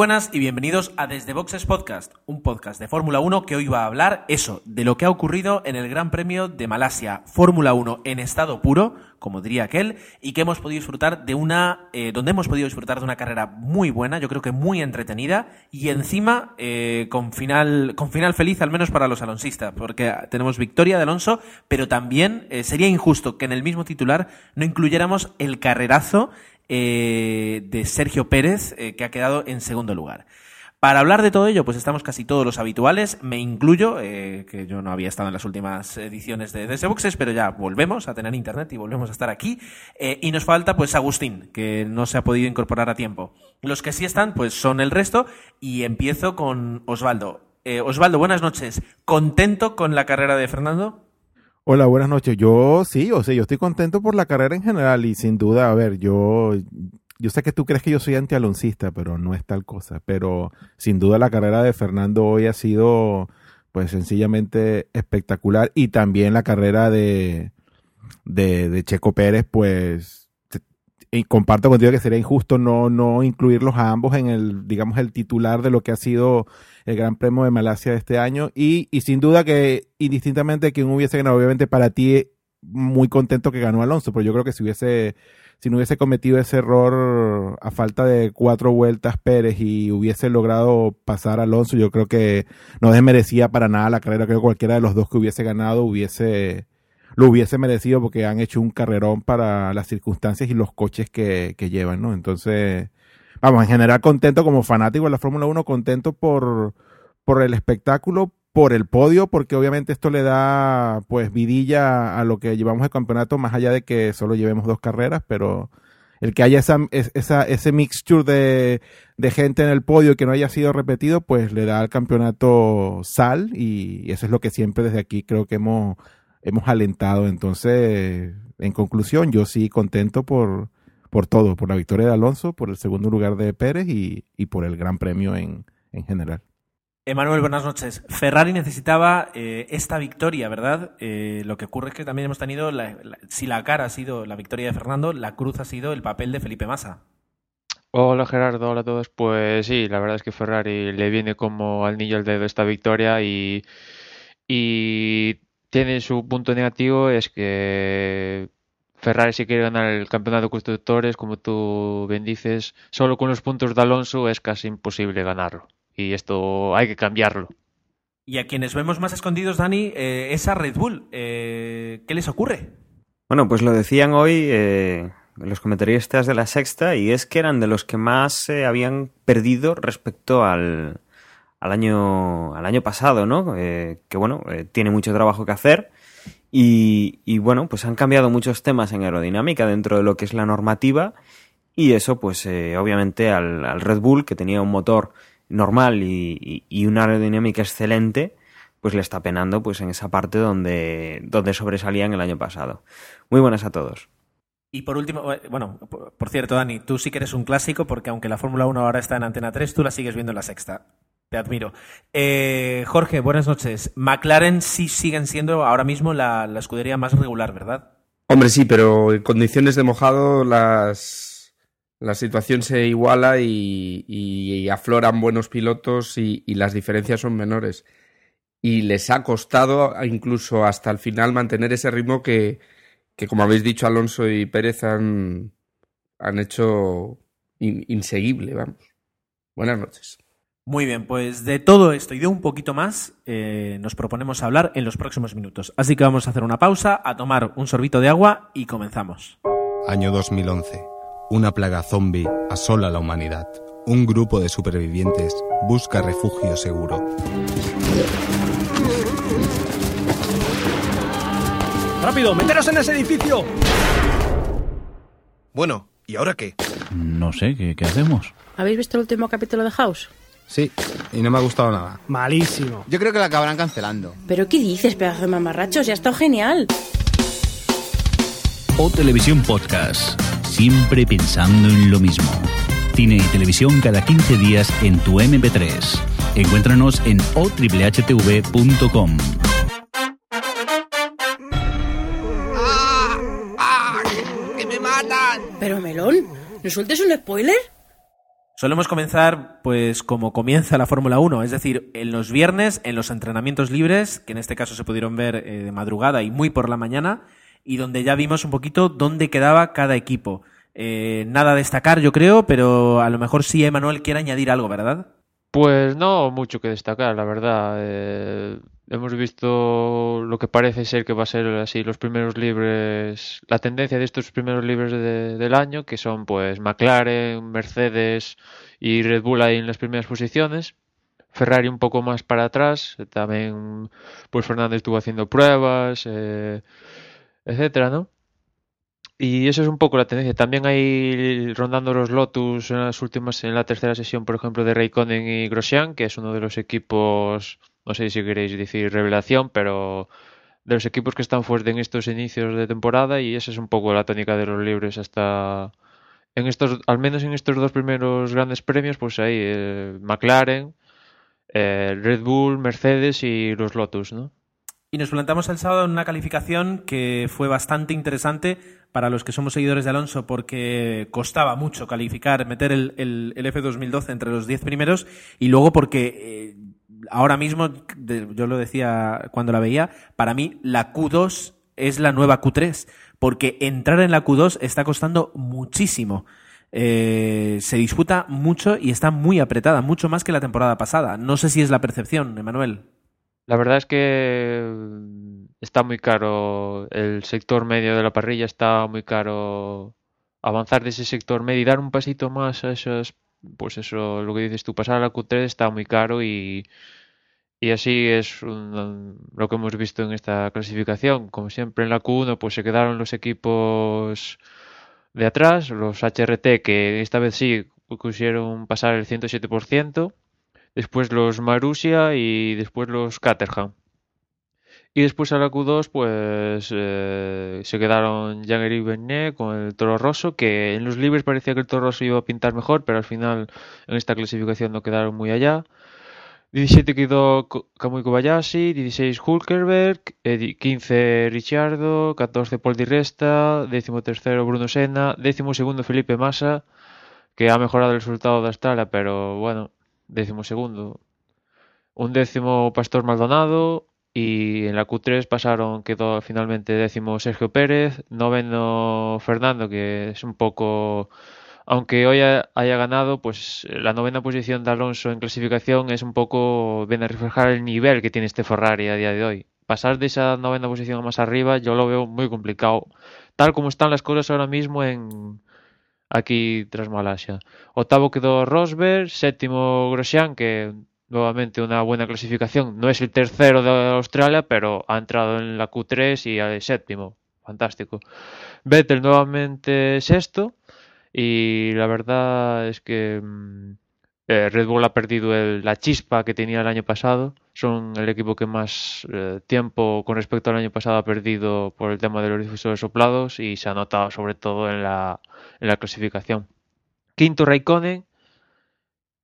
Buenas y bienvenidos a Desde Boxes Podcast, un podcast de Fórmula 1 que hoy va a hablar eso, de lo que ha ocurrido en el Gran Premio de Malasia, Fórmula 1 en estado puro, como diría aquel, y que hemos podido disfrutar de una, eh, donde hemos podido disfrutar de una carrera muy buena, yo creo que muy entretenida, y encima eh, con final, con final feliz, al menos para los alonsistas, porque tenemos victoria de Alonso, pero también eh, sería injusto que en el mismo titular no incluyéramos el carrerazo eh, de Sergio Pérez, eh, que ha quedado en segundo lugar. Para hablar de todo ello, pues estamos casi todos los habituales, me incluyo, eh, que yo no había estado en las últimas ediciones de DS Boxes, pero ya volvemos a tener internet y volvemos a estar aquí. y nos falta, pues, Agustín, que no se ha podido incorporar a tiempo. Los que sí están, pues, son el resto, y empiezo con Osvaldo. Osvaldo, buenas noches. ¿Contento con la carrera de Fernando? Hola, buenas noches. Yo sí, o sea, yo estoy contento por la carrera en general y sin duda, a ver, yo, yo sé que tú crees que yo soy antialoncista, pero no es tal cosa. Pero sin duda la carrera de Fernando hoy ha sido, pues, sencillamente espectacular y también la carrera de, de, de Checo Pérez, pues, y comparto contigo que sería injusto no, no incluirlos a ambos en el, digamos, el titular de lo que ha sido el Gran Premio de Malasia de este año. Y, y sin duda que, indistintamente quien hubiese ganado, obviamente para ti, muy contento que ganó Alonso, pero yo creo que si hubiese, si no hubiese cometido ese error a falta de cuatro vueltas Pérez y hubiese logrado pasar a Alonso, yo creo que no desmerecía para nada la carrera. Creo que cualquiera de los dos que hubiese ganado hubiese lo hubiese merecido porque han hecho un carrerón para las circunstancias y los coches que, que llevan, ¿no? Entonces, vamos, en general contento como fanático de la Fórmula 1, contento por, por el espectáculo, por el podio, porque obviamente esto le da pues vidilla a lo que llevamos el campeonato, más allá de que solo llevemos dos carreras, pero el que haya esa, esa, ese mixture de, de gente en el podio que no haya sido repetido, pues le da al campeonato sal y eso es lo que siempre desde aquí creo que hemos hemos alentado. Entonces, en conclusión, yo sí contento por, por todo, por la victoria de Alonso, por el segundo lugar de Pérez y, y por el gran premio en, en general. Emanuel, buenas noches. Ferrari necesitaba eh, esta victoria, ¿verdad? Eh, lo que ocurre es que también hemos tenido, si la cara ha sido la victoria de Fernando, la cruz ha sido el papel de Felipe Massa. Hola Gerardo, hola a todos. Pues sí, la verdad es que Ferrari le viene como al niño al dedo esta victoria y, y tiene su punto negativo, es que Ferrari si quiere ganar el campeonato de constructores, como tú bien dices, solo con los puntos de Alonso es casi imposible ganarlo. Y esto hay que cambiarlo. Y a quienes vemos más escondidos, Dani, eh, es a Red Bull. Eh, ¿Qué les ocurre? Bueno, pues lo decían hoy eh, los comentaristas de la sexta y es que eran de los que más se habían perdido respecto al, al año, al año pasado, ¿no? Eh, que bueno, eh, tiene mucho trabajo que hacer. Y, bueno, pues han cambiado muchos temas en aerodinámica dentro de lo que es la normativa. Y eso, pues eh, obviamente al, al, Red Bull, que tenía un motor normal y, y, una aerodinámica excelente, pues le está penando pues en esa parte donde, donde sobresalían el año pasado. Muy buenas a todos. Y por último, bueno, por cierto, Dani, tú sí que eres un clásico porque aunque la Fórmula 1 ahora está en Antena 3, tú la sigues viendo en la sexta. Te admiro. Eh, Jorge, buenas noches. McLaren sí siguen siendo ahora mismo la, escudería más regular, ¿verdad? Hombre, sí, pero en condiciones de mojado las, la situación se iguala y, afloran buenos pilotos y, y, las diferencias son menores. Y les ha costado incluso hasta el final mantener ese ritmo que, que como habéis dicho, Alonso y Pérez han, han hecho in, inseguible, vamos. Buenas noches. Muy bien, pues de todo esto y de un poquito más eh, nos proponemos hablar en los próximos minutos. Así que vamos a hacer una pausa, a tomar un sorbito de agua y comenzamos. Año 2011. Una plaga zombie asola la humanidad. Un grupo de supervivientes busca refugio seguro. ¡Rápido! ¡Meteros en ese edificio! Bueno, ¿y ahora qué? No sé, ¿qué, qué hacemos? ¿Habéis visto el último capítulo de House? Sí, y no me ha gustado nada. Malísimo. Yo creo que la acabarán cancelando. ¿Pero qué dices, pedazo de mamarrachos? Ya está genial. O Televisión Podcast. Siempre pensando en lo mismo. Cine y televisión cada 15 días en tu MP3. Encuéntranos en otriplehtv.com. ¡Ah! ¡Ah! ¡Que me matan! Pero Melón, ¿no sueltes un spoiler? Solemos comenzar, pues, como comienza la Fórmula 1, es decir, en los viernes, en los entrenamientos libres, que en este caso se pudieron ver eh, de madrugada y muy por la mañana, y donde ya vimos un poquito dónde quedaba cada equipo. Eh, nada a destacar, yo creo, pero a lo mejor sí Emanuel quiere añadir algo, ¿verdad? Pues no mucho que destacar, la verdad. Eh, hemos visto lo que parece ser que va a ser así los primeros libres, la tendencia de estos primeros libres de- del año, que son pues McLaren, Mercedes y Red Bull ahí en las primeras posiciones. Ferrari un poco más para atrás, también pues Fernández estuvo haciendo pruebas, eh, etcétera, ¿no? Y eso es un poco la tendencia. También hay rondando los Lotus en las últimas, en la tercera sesión, por ejemplo, de Raikkonen y Grosjean, que es uno de los equipos, no sé si queréis decir revelación, pero de los equipos que están fuertes en estos inicios de temporada y esa es un poco la tónica de los libres hasta en estos, al menos en estos dos primeros grandes premios, pues ahí eh, McLaren, eh, Red Bull, Mercedes y los Lotus, ¿no? Y nos plantamos el sábado en una calificación que fue bastante interesante para los que somos seguidores de Alonso porque costaba mucho calificar, meter el, el- el F2012 entre los 10 primeros y luego porque eh, ahora mismo, yo lo decía cuando la veía, para mí la Q2 es la nueva Q3 porque entrar en la Q2 está costando muchísimo. Eh, se disputa mucho y está muy apretada, mucho más que la temporada pasada. No sé si es la percepción, Emanuel. La verdad es que está muy caro el sector medio de la parrilla, está muy caro avanzar de ese sector medio y dar un pasito más a esas, pues eso, lo que dices tú, pasar a la Q3 está muy caro y, y así es un- lo que hemos visto en esta clasificación. Como siempre en la Q1 pues se quedaron los equipos de atrás, los HRT que esta vez sí pusieron pasar el 107%, después los Marussia y después los Caterham. Y después a la Q2 pues eh, se quedaron Jean-Éric Vernet con el Toro Rosso, que en los libres parecía que el Toro Rosso iba a pintar mejor, pero al final en esta clasificación no quedaron muy allá. 17 quedó Kamui Kobayashi, 16 Hulkenberg, eh, di- 15 Ricciardo, 14 Paul Di Resta, 13 Bruno Senna, 12 Felipe Massa, que ha mejorado el resultado de Australia, pero bueno, 12 Un décimo Pastor Maldonado y en la Q3 pasaron, quedó finalmente décimo Sergio Pérez, noveno Fernando, que es un poco aunque hoy ha- haya ganado, pues la novena posición de Alonso en clasificación es un poco, viene a reflejar el nivel que tiene este Ferrari a día de hoy. Pasar de esa novena posición a más arriba yo lo veo muy complicado, tal como están las cosas ahora mismo en aquí tras Malasia. Octavo quedó Rosberg, séptimo Grosjean, que nuevamente una buena clasificación. No es el tercero de Australia, pero ha entrado en la Q3 y al séptimo. Fantástico. Vettel nuevamente sexto. Y la verdad es que mm, eh, Red Bull ha perdido el- la chispa que tenía el año pasado. Son el equipo que más eh, tiempo con respecto al año pasado ha perdido por el tema de los difusores soplados y se ha notado sobre todo en la, en la clasificación. Quinto Raikkonen,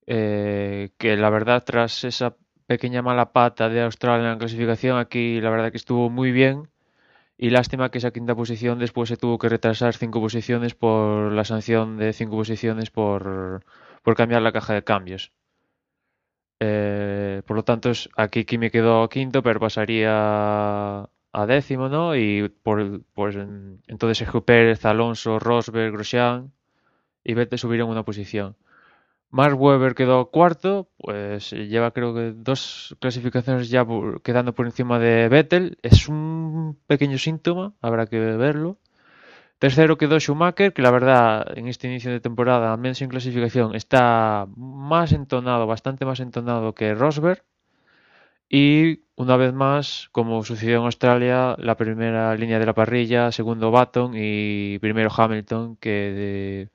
eh, que la verdad tras esa pequeña mala pata de Australia en la clasificación aquí la verdad que estuvo muy bien y lástima que esa quinta posición después se tuvo que retrasar cinco posiciones por la sanción de cinco posiciones por, por cambiar la caja de cambios. Eh, por lo tanto, aquí Kimi quedó quinto, pero pasaría a décimo, ¿no? Y por, pues en- entonces Pérez, Alonso, Rosberg, Grosjean y Vettel subieron una posición. Mark Webber quedó cuarto, pues lleva creo que dos clasificaciones ya por- quedando por encima de Vettel. Es un pequeño síntoma, habrá que verlo. Tercero quedó Schumacher, que la verdad en este inicio de temporada, al menos en clasificación, está más entonado, bastante más entonado que Rosberg. Y una vez más, como sucedió en Australia, la primera línea de la parrilla, segundo Button y primero Hamilton, que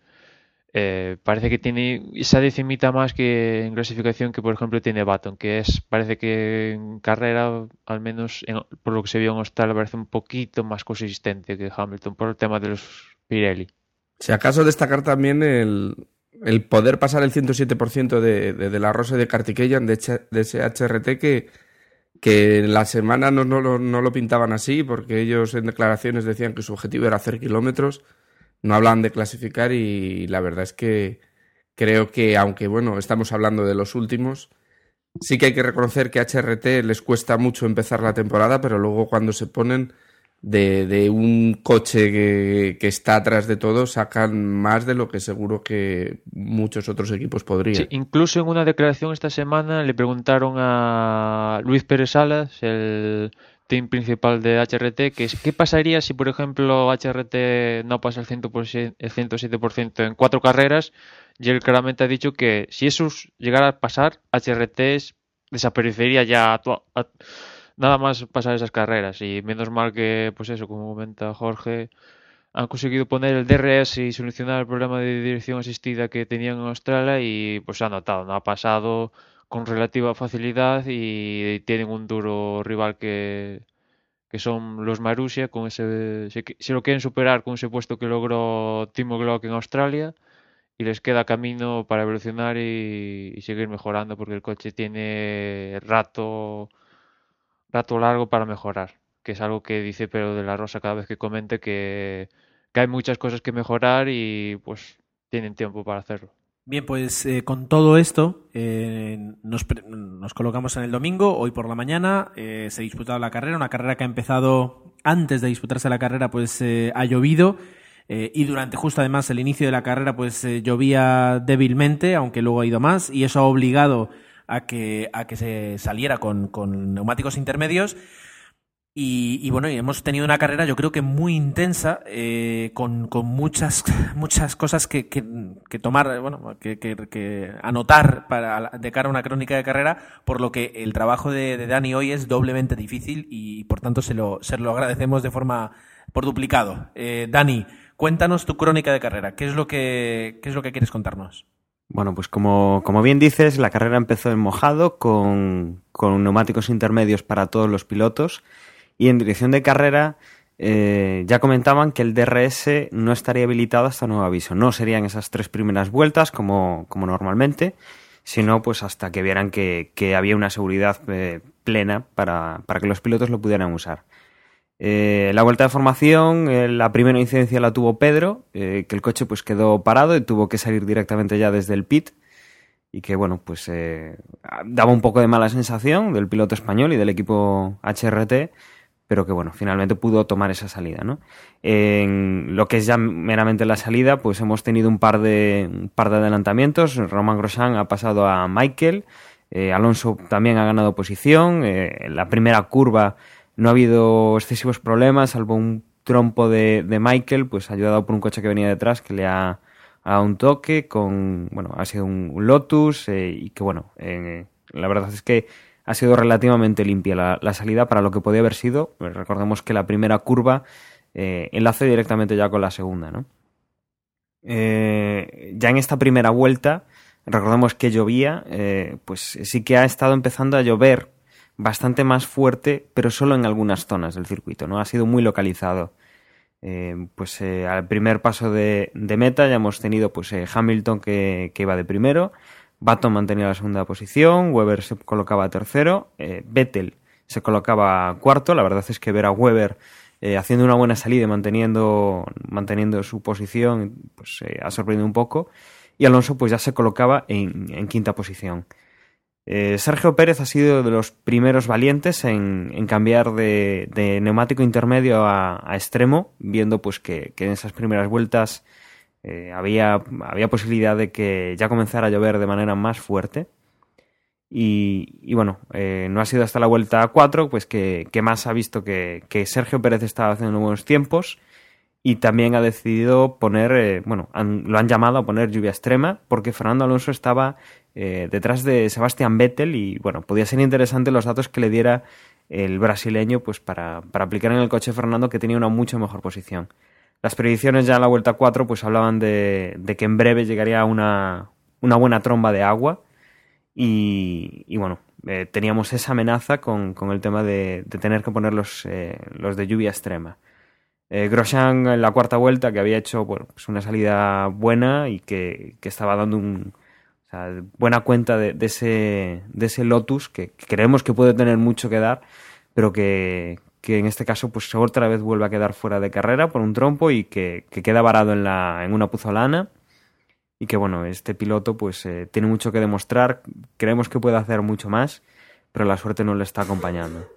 eh, parece que tiene esa decimita más que en clasificación que por ejemplo tiene Button, que es parece que en carrera, al menos en- por lo que se vio en Australia, parece un poquito más consistente que Hamilton por el tema de los Pirelli. Si acaso destacar también el, el poder pasar el 107% de, de, de la Rosa de Kartikeyan, de, ese HRT, que, que en la semana no, no, no lo pintaban así, porque ellos en declaraciones decían que su objetivo era hacer kilómetros, no hablaban de clasificar y la verdad es que, creo que, aunque bueno, estamos hablando de los últimos, sí que hay que reconocer que a HRT les cuesta mucho empezar la temporada, pero luego cuando se ponen de, de un coche que, está atrás de todo, sacan más de lo que seguro que muchos otros equipos podrían. Incluso en una declaración esta semana le preguntaron a Luis Pérez Salas, el team principal de HRT, que qué pasaría si, por ejemplo, HRT no pasa el, 100%, el 107% en cuatro carreras, y él claramente ha dicho que si eso llegara a pasar, HRT desaparecería ya nada más pasar esas carreras. Y menos mal que, pues eso, como comenta Jorge, han conseguido poner el DRS y solucionar el problema de dirección asistida que tenían en Australia y pues se ha notado, no ha pasado con relativa facilidad y tienen un duro rival que, que son los Marussia, con ese, se, se, lo quieren superar con ese puesto que logró Timo Glock en Australia y les queda camino para evolucionar y, seguir mejorando porque el coche tiene rato rato largo para mejorar, que es algo que dice Pedro de la Rosa cada vez que comente que, que hay muchas cosas que mejorar y pues tienen tiempo para hacerlo. Bien, pues eh, con todo esto eh, nos, nos, colocamos en el domingo, hoy por la mañana eh, se ha disputado la carrera, una carrera que ha empezado antes de disputarse la carrera, pues eh, ha llovido y durante justo además el inicio de la carrera pues llovía débilmente, aunque luego ha ido más y eso ha obligado a que, a que se saliera con, con neumáticos intermedios. Y, y, bueno, hemos tenido una carrera yo creo que muy intensa, eh, con, muchas, muchas cosas que, tomar, bueno, que, que, anotar para, de cara a una crónica de carrera, por lo que el trabajo de, de Dani hoy es doblemente difícil y por tanto se lo, se lo agradecemos de forma por duplicado. Eh, Dani, cuéntanos tu crónica de carrera, ¿qué es lo que, qué es lo que quieres contarnos? Bueno, pues como, como, bien dices, la carrera empezó en mojado con, con, neumáticos intermedios para todos los pilotos y en dirección de carrera eh, ya comentaban que el DRS no estaría habilitado hasta nuevo aviso. No serían esas tres primeras vueltas como, como normalmente, sino pues hasta que vieran que, que había una seguridad eh, plena para, para que los pilotos lo pudieran usar. Eh, la vuelta de formación, eh, la primera incidencia la tuvo Pedro, que el coche pues quedó parado y tuvo que salir directamente ya desde el pit y que bueno pues daba un poco de mala sensación del piloto español y del equipo HRT, pero que bueno finalmente pudo tomar esa salida, ¿no? En lo que es ya meramente la salida, pues hemos tenido un par de un par de adelantamientos. Roman Grosjean ha pasado a Michael, Alonso también ha ganado posición, la primera curva no ha habido excesivos problemas, salvo un trompo de, de, Michael, pues ayudado por un coche que venía detrás que le ha dado un toque con, bueno, ha sido un Lotus eh, y que bueno, eh, la verdad es que ha sido relativamente limpia la, salida para lo que podía haber sido. Pues recordemos que la primera curva eh, enlace directamente ya con la segunda, ¿no? Eh, ya en esta primera vuelta, recordemos que llovía, eh, pues sí que ha estado empezando a llover bastante más fuerte, pero solo en algunas zonas del circuito, ¿no? Ha sido muy localizado. Pues al primer paso de, meta ya hemos tenido pues Hamilton que, que, iba de primero, Baton mantenía la segunda posición, Weber se colocaba tercero, eh, Vettel se colocaba cuarto, la verdad es que ver a Weber eh, haciendo una buena salida y manteniendo, manteniendo su posición pues ha sorprendido un poco, y Alonso pues ya se colocaba en, en quinta posición. Eh, Sergio Pérez ha sido de los primeros valientes en, cambiar de, neumático intermedio a, extremo, viendo pues que en esas primeras vueltas eh, había, había, posibilidad de que ya comenzara a llover de manera más fuerte. Y, bueno, eh, no ha sido hasta la vuelta 4 pues que, que más ha visto que, que, Sergio Pérez estaba haciendo buenos tiempos y también ha decidido poner, eh, bueno, lo han llamado a poner lluvia extrema porque Fernando Alonso estaba eh, detrás de Sebastian Vettel y bueno, podía ser interesante los datos que le diera el brasileño pues para, para aplicar en el coche Fernando que tenía una mucho mejor posición. Las predicciones ya en la vuelta 4 pues hablaban de, que en breve llegaría una, una buena tromba de agua y, bueno, eh, teníamos esa amenaza con, con el tema de, de, tener que poner los, eh, los de lluvia extrema. Eh, Grosjean en la cuarta vuelta, que había hecho bueno, pues una salida buena y que, que estaba dando un, buena cuenta de, de, ese, de ese Lotus, que, creemos que puede tener mucho que dar, pero que, que en este caso pues otra vez vuelve a quedar fuera de carrera por un trompo y que, que queda varado en, la, en una puzolana y que bueno, este piloto pues eh, tiene mucho que demostrar, creemos que puede hacer mucho más, pero la suerte no le está acompañando.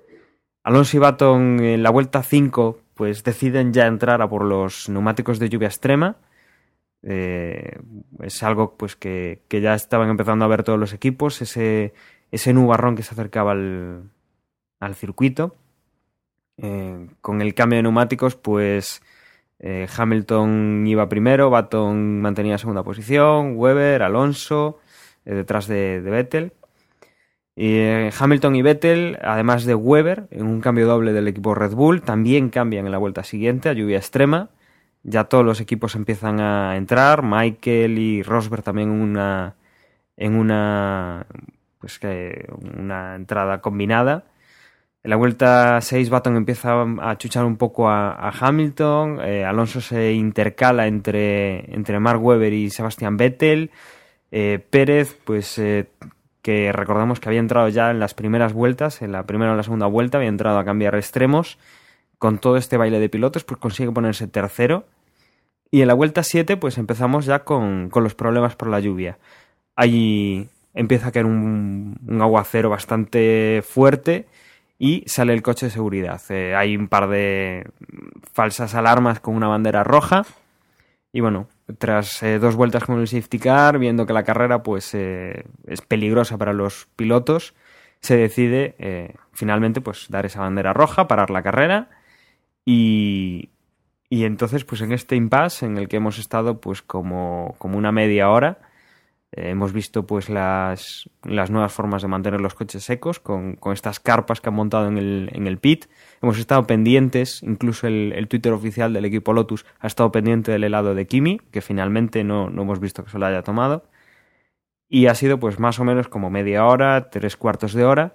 Alonso y Baton en la vuelta 5 pues deciden ya entrar a por los neumáticos de lluvia extrema. Eh, es algo pues que, que, ya estaban empezando a ver todos los equipos, ese, ese nubarrón que se acercaba al, al circuito. Eh, con el cambio de neumáticos, pues eh, Hamilton iba primero, Baton mantenía segunda posición, Weber, Alonso, eh, detrás de, Vettel. Y, Hamilton y Vettel, además de Weber, en un cambio doble del equipo Red Bull, también cambian en la vuelta siguiente a lluvia extrema. Ya todos los equipos empiezan a entrar, Michael y Rosberg también en una, en una, pues que, una entrada combinada. En la vuelta 6 Baton empieza a chuchar un poco a, Hamilton, eh, Alonso se intercala entre, entre Mark Webber y Sebastian Vettel, eh, Pérez, pues eh, que recordamos que había entrado ya en las primeras vueltas, en la primera o la segunda vuelta, había entrado a cambiar extremos, con todo este baile de pilotos, pues consigue ponerse tercero. Y en la vuelta 7, pues empezamos ya con, con los problemas por la lluvia. Allí empieza a caer un, un aguacero bastante fuerte y sale el coche de seguridad. Eh, hay un par de falsas alarmas con una bandera roja y bueno, tras eh, dos vueltas con el safety car, viendo que la carrera pues eh, es peligrosa para los pilotos, se decide finalmente pues dar esa bandera roja, parar la carrera y, y entonces pues en este impasse en el que hemos estado pues como, como una media hora, eh, hemos visto pues las, las, nuevas formas de mantener los coches secos con, con estas carpas que han montado en el, en el, pit. Hemos estado pendientes, incluso el, el, Twitter oficial del equipo Lotus ha estado pendiente del helado de Kimi, que finalmente no, no, hemos visto que se lo haya tomado. Y ha sido pues más o menos como media hora, tres cuartos de hora,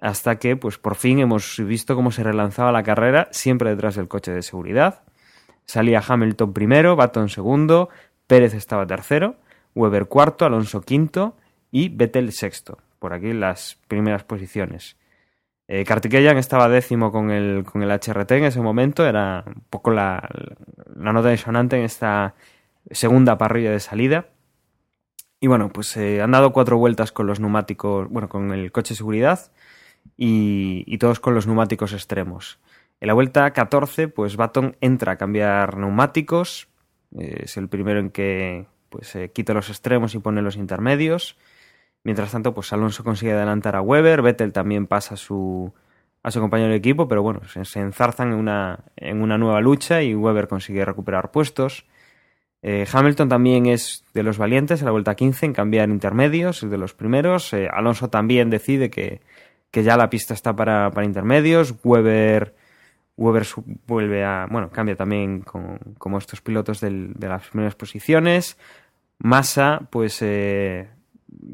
hasta que pues por fin hemos visto cómo se relanzaba la carrera, siempre detrás del coche de seguridad. Salía Hamilton primero, Baton segundo, Pérez estaba tercero Weber cuarto, Alonso quinto y Vettel sexto. Por aquí las primeras posiciones. Eh, Kartikeyan estaba décimo con el, con el HRT en ese momento, era un poco la, la nota disonante en esta segunda parrilla de salida. Y bueno, pues eh, han dado cuatro vueltas con los neumáticos, bueno, con el coche de seguridad y, todos con los neumáticos extremos. En la vuelta 14, pues Baton entra a cambiar neumáticos, eh, es el primero en que, pues eh, quita los extremos y pone los intermedios. Mientras tanto, pues Alonso consigue adelantar a Weber, Vettel también pasa a su, a su compañero de equipo, pero bueno, se, enzarzan en una, en una nueva lucha y Weber consigue recuperar puestos. Eh, Hamilton también es de los valientes en la vuelta 15 en cambiar intermedios, es de los primeros. Eh, Alonso también decide que, que ya la pista está para, para intermedios. Weber, Weber vuelve a. Bueno, cambia también con, como estos pilotos de las primeras posiciones. Massa, pues eh,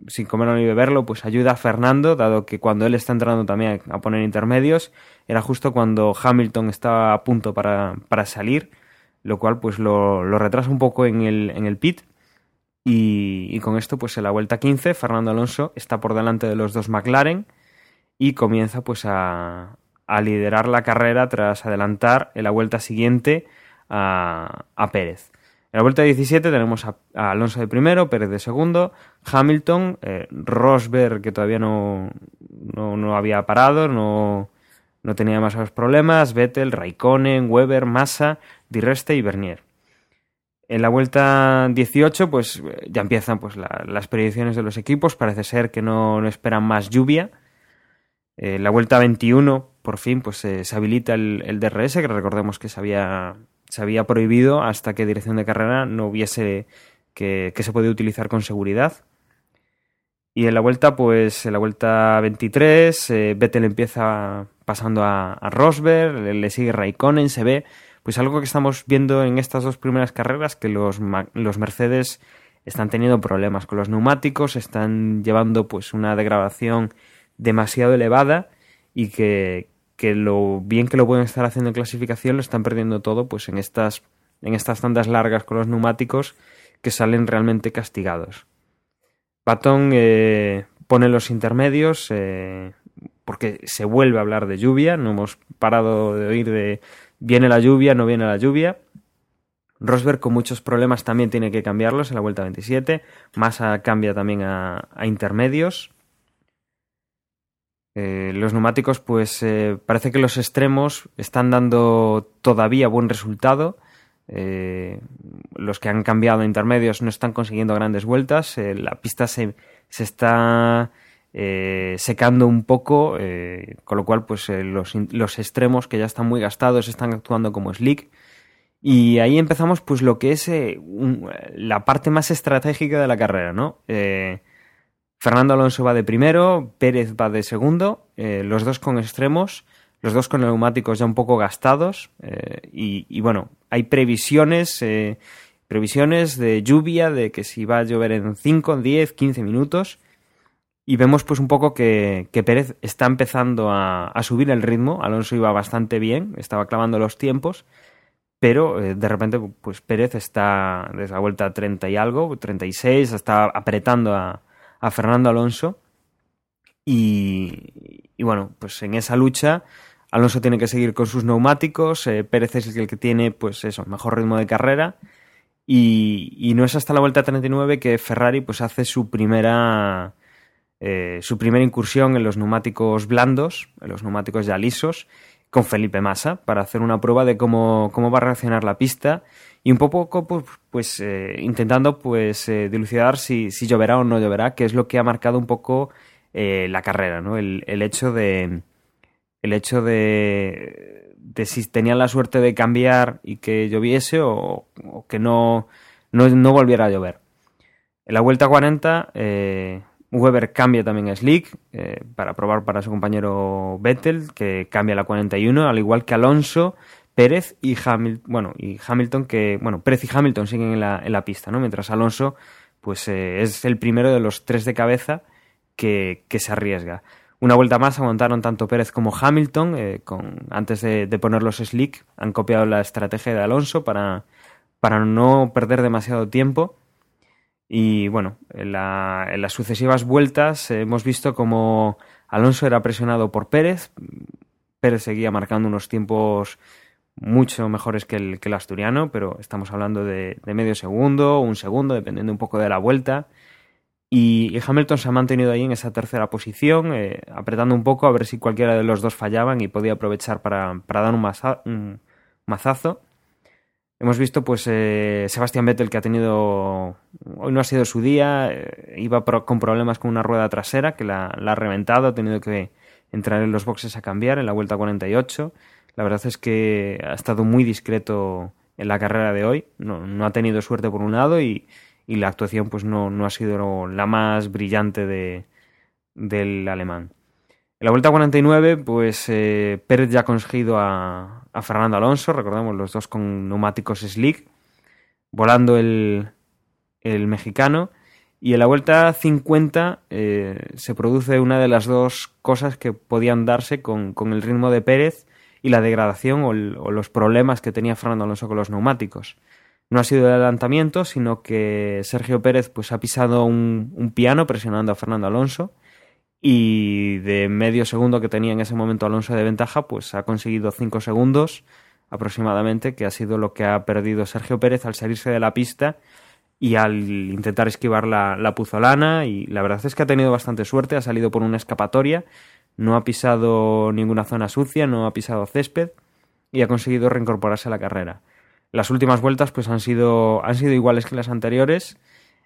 sin comerlo ni beberlo, pues ayuda a Fernando, dado que cuando él está entrando también a poner intermedios, era justo cuando Hamilton estaba a punto para, para salir, lo cual pues lo, lo, retrasa un poco en el, en el pit. Y, y, con esto, pues en la vuelta 15, Fernando Alonso está por delante de los dos McLaren y comienza pues a, a liderar la carrera tras adelantar en la vuelta siguiente a, a Pérez. En la vuelta 17 tenemos a, Alonso de primero, Pérez de segundo, Hamilton, eh, Rosberg que todavía no, no, no, había parado, no, no tenía demasiados problemas, Vettel, Raikkonen, Weber, Massa, Di Reste y Bernier. En la vuelta 18 pues ya empiezan pues, la, las predicciones de los equipos, parece ser que no, no esperan más lluvia. En la vuelta 21 por fin pues eh, se habilita el, el, DRS, que recordemos que se había, se había prohibido hasta que dirección de carrera no hubiese que, que, se podía utilizar con seguridad. Y en la vuelta, pues en la vuelta 23, eh, Vettel empieza pasando a, a Rosberg, le, sigue Raikkonen, se ve, pues algo que estamos viendo en estas dos primeras carreras, que los, los Mercedes están teniendo problemas con los neumáticos, están llevando pues una degradación demasiado elevada y que, que lo bien que lo pueden estar haciendo en clasificación lo están perdiendo todo pues en estas en estas tandas largas con los neumáticos que salen realmente castigados. Patón eh, pone los intermedios eh, porque se vuelve a hablar de lluvia, no hemos parado de oír de viene la lluvia, no viene la lluvia. Rosberg con muchos problemas también tiene que cambiarlos en la vuelta 27. Massa cambia también a intermedios. Eh, los neumáticos, pues eh, parece que los extremos están dando todavía buen resultado. Eh, los que han cambiado intermedios no están consiguiendo grandes vueltas. Eh, la pista se, se está eh, secando un poco, eh, con lo cual, pues los, los extremos que ya están muy gastados están actuando como slick. Y ahí empezamos, pues, lo que es un, la parte más estratégica de la carrera, ¿no? Fernando Alonso va de primero, Pérez va de segundo, eh, los dos con extremos, los dos con neumáticos ya un poco gastados eh, y, bueno, hay previsiones, eh, previsiones de lluvia, de que si va a llover en 5, 10, 15 minutos y vemos pues un poco que, Pérez está empezando a, a, subir el ritmo, Alonso iba bastante bien, estaba clavando los tiempos, pero eh, de repente pues Pérez está desde la vuelta 30 y algo, 36, está apretando a a Fernando Alonso. Y, y, bueno, pues en esa lucha Alonso tiene que seguir con sus neumáticos, eh, Pérez es el que tiene pues eso, mejor ritmo de carrera. Y, y, no es hasta la vuelta 39 que Ferrari pues hace su primera eh, su primera incursión en los neumáticos blandos, en los neumáticos ya lisos, con Felipe Massa, para hacer una prueba de cómo, cómo va a reaccionar la pista y un poco pues, pues eh, intentando pues eh, dilucidar si, si, lloverá o no lloverá, que es lo que ha marcado un poco eh, la carrera, ¿no? El, el, hecho de el hecho de, de si tenían la suerte de cambiar y que lloviese o, o que no, no, no, volviera a llover. En la vuelta 40 eh, Weber cambia también a Slick eh, para probar para su compañero Vettel, que cambia la 41, al igual que Alonso, Pérez y Hamilton, bueno, y Hamilton que, bueno, Pérez y Hamilton siguen en la, en la pista, ¿no? Mientras Alonso, pues eh, es el primero de los tres de cabeza que, que, se arriesga. Una vuelta más aguantaron tanto Pérez como Hamilton, eh, con, antes de, de, poner los slick, han copiado la estrategia de Alonso para, para no perder demasiado tiempo. Y bueno, en, la, en las sucesivas vueltas eh, hemos visto como Alonso era presionado por Pérez, Pérez seguía marcando unos tiempos mucho mejores que el, que el asturiano, pero estamos hablando de, medio segundo, un segundo, dependiendo un poco de la vuelta. Y, Hamilton se ha mantenido ahí en esa tercera posición, eh, apretando un poco a ver si cualquiera de los dos fallaban y podía aprovechar para, para dar un, un, mazazo. Hemos visto pues eh, Sebastián Vettel que ha tenido hoy no ha sido su día, eh, iba pro, con problemas con una rueda trasera que la, la, ha reventado, ha tenido que entrar en los boxes a cambiar en la vuelta 48. La verdad es que ha estado muy discreto en la carrera de hoy. No, ha tenido suerte por un lado y, y la actuación pues no, no, ha sido la más brillante de, del alemán. En la vuelta 49, pues eh, Pérez ya ha conseguido a, a, Fernando Alonso, recordemos los dos con neumáticos slick, volando el, el mexicano. Y en la vuelta 50 eh, se produce una de las dos cosas que podían darse con, con el ritmo de Pérez y la degradación o, el, o, los problemas que tenía Fernando Alonso con los neumáticos. No ha sido el adelantamiento, sino que Sergio Pérez pues, ha pisado un, piano presionando a Fernando Alonso y de medio segundo que tenía en ese momento Alonso de ventaja, pues ha conseguido 5 segundos aproximadamente, que ha sido lo que ha perdido Sergio Pérez al salirse de la pista y al intentar esquivar la, la puzolana y la verdad es que ha tenido bastante suerte, ha salido por una escapatoria no ha pisado ninguna zona sucia, no ha pisado césped y ha conseguido reincorporarse a la carrera. Las últimas vueltas pues han sido, han sido iguales que las anteriores.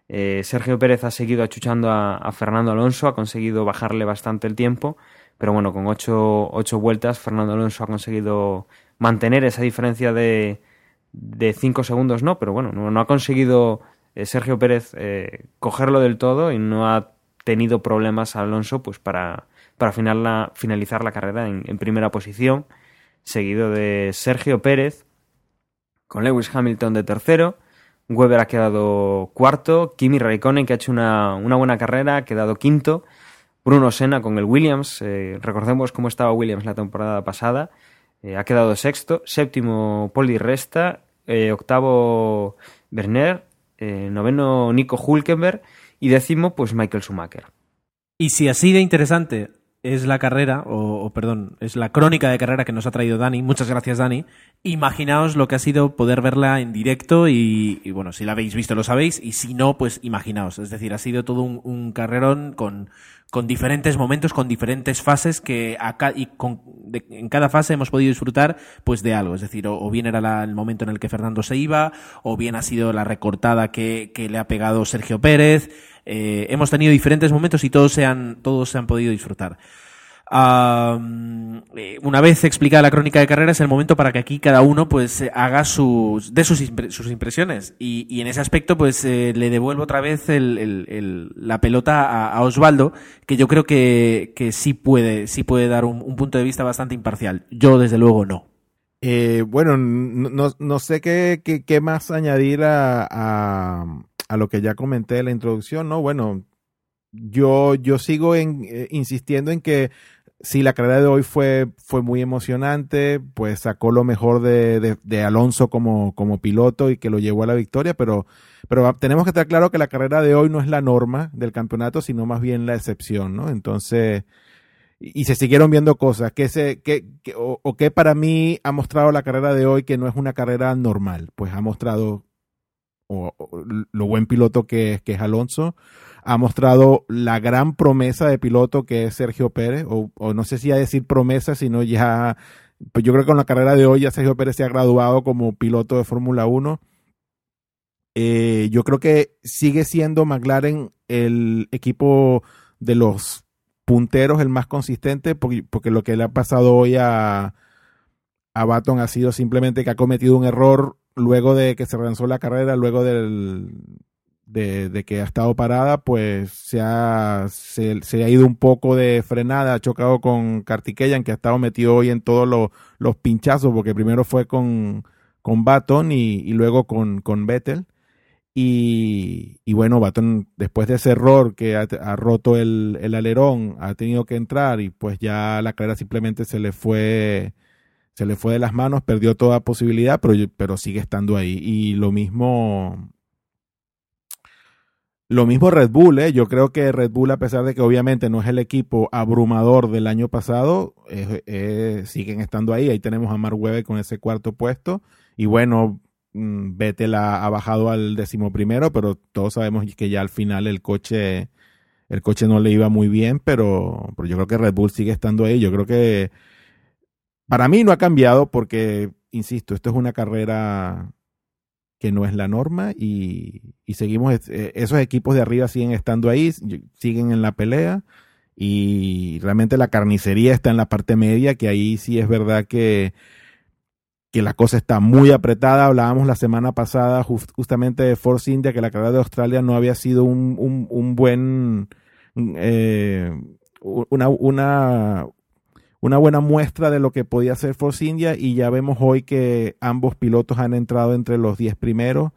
Eh, Sergio Pérez ha seguido achuchando a, Fernando Alonso, ha conseguido bajarle bastante el tiempo, pero bueno, con ocho, ocho vueltas Fernando Alonso ha conseguido mantener esa diferencia de, de cinco segundos, no, pero bueno, no, no ha conseguido eh, Sergio Pérez eh, cogerlo del todo y no ha tenido problemas a Alonso pues para, para final la, finalizar la carrera en, primera posición, seguido de Sergio Pérez, con Lewis Hamilton de tercero, Weber ha quedado cuarto, Kimi Raikkonen, que ha hecho una, buena carrera, ha quedado quinto, Bruno Senna con el Williams, eh, recordemos cómo estaba Williams la temporada pasada, eh, ha quedado sexto, séptimo Poli Resta, eh, octavo Berner, noveno Nico Hulkenberg y décimo pues Michael Schumacher. Y si así de interesante es la carrera, o, o, perdón, es la crónica de carrera que nos ha traído Dani. Muchas gracias, Dani. Imaginaos lo que ha sido poder verla en directo y, y bueno, si la habéis visto lo sabéis y si no, pues imaginaos. Es decir, ha sido todo un, un carrerón con, con diferentes momentos, con diferentes fases que acá, y con, en cada fase hemos podido disfrutar pues de algo. Es decir, o, o bien era la, el momento en el que Fernando se iba, o bien ha sido la recortada que, que le ha pegado Sergio Pérez. Eh, hemos tenido diferentes momentos y todos se han, todos se han podido disfrutar. Uh, una vez explicada la crónica de carrera es el momento para que aquí cada uno pues haga sus de sus, sus impresiones. Y, y, en ese aspecto pues eh, le devuelvo otra vez el, el, la pelota a, Osvaldo que yo creo que, que sí puede sí puede dar un, un, punto de vista bastante imparcial. Yo desde luego no. Eh, bueno no, no sé qué, qué, más añadir a, a, a lo que ya comenté en la introducción no bueno yo, yo sigo en, eh, insistiendo en que sí, la carrera de hoy fue, fue muy emocionante, pues sacó lo mejor de, de, Alonso como, como piloto y que lo llevó a la victoria, pero, pero tenemos que estar claro que la carrera de hoy no es la norma del campeonato, sino más bien la excepción, ¿no? Entonces, y, se siguieron viendo cosas que se, que, o, que para mí ha mostrado la carrera de hoy que no es una carrera normal, pues ha mostrado o, lo buen piloto que, que es Alonso, ha mostrado la gran promesa de piloto que es Sergio Pérez, o, no sé si a decir promesa, sino ya, pues yo creo que con la carrera de hoy ya Sergio Pérez se ha graduado como piloto de Fórmula 1. Eh, yo creo que sigue siendo McLaren el equipo de los punteros el más consistente, porque, porque lo que le ha pasado hoy a, a Baton ha sido simplemente que ha cometido un error luego de que se lanzó la carrera, luego del, de, que ha estado parada, pues se ha, se, ha ido un poco de frenada, ha chocado con Kartikeyan, que ha estado metido hoy en todos los, los pinchazos, porque primero fue con, con Baton y, y luego con, con Vettel. Y, y, bueno, Baton, después de ese error que ha, ha, roto el, el alerón, ha tenido que entrar y pues ya la carrera simplemente se le fue, se le fue de las manos, perdió toda posibilidad, pero, pero sigue estando ahí. Y lo mismo lo mismo Red Bull, ¿eh? yo creo que Red Bull, a pesar de que obviamente no es el equipo abrumador del año pasado, siguen estando ahí. Ahí tenemos a Mark Webber con ese cuarto puesto. Y bueno, mmm, Vettel ha, ha, bajado al décimo primero, pero todos sabemos que ya al final el coche, el coche no le iba muy bien, pero, pero yo creo que Red Bull sigue estando ahí. Yo creo que para mí no ha cambiado porque, insisto, esto es una carrera que no es la norma y, y, seguimos, eh, esos equipos de arriba siguen estando ahí, siguen en la pelea y realmente la carnicería está en la parte media, que ahí sí es verdad que, que la cosa está muy apretada. Hablábamos la semana pasada just, justamente de Force India, que la carrera de Australia no había sido un, un, buen... Eh, una, una, una buena muestra de lo que podía hacer Force India y ya vemos hoy que ambos pilotos han entrado entre los 10 primeros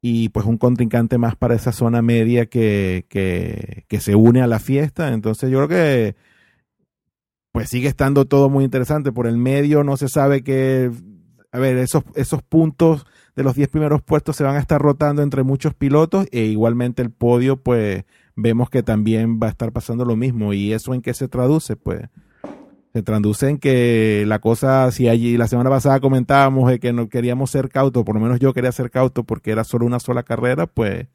y pues un contrincante más para esa zona media que, que, que, se une a la fiesta. Entonces yo creo que pues sigue estando todo muy interesante. Por el medio no se sabe que, a ver, esos, esos puntos de los 10 primeros puestos se van a estar rotando entre muchos pilotos e igualmente el podio pues vemos que también va a estar pasando lo mismo. ¿Y eso en qué se traduce? Pues se traduce en que la cosa, si allí la semana pasada comentábamos que no queríamos ser cautos, por lo menos yo quería ser cauto porque era solo una sola carrera, pues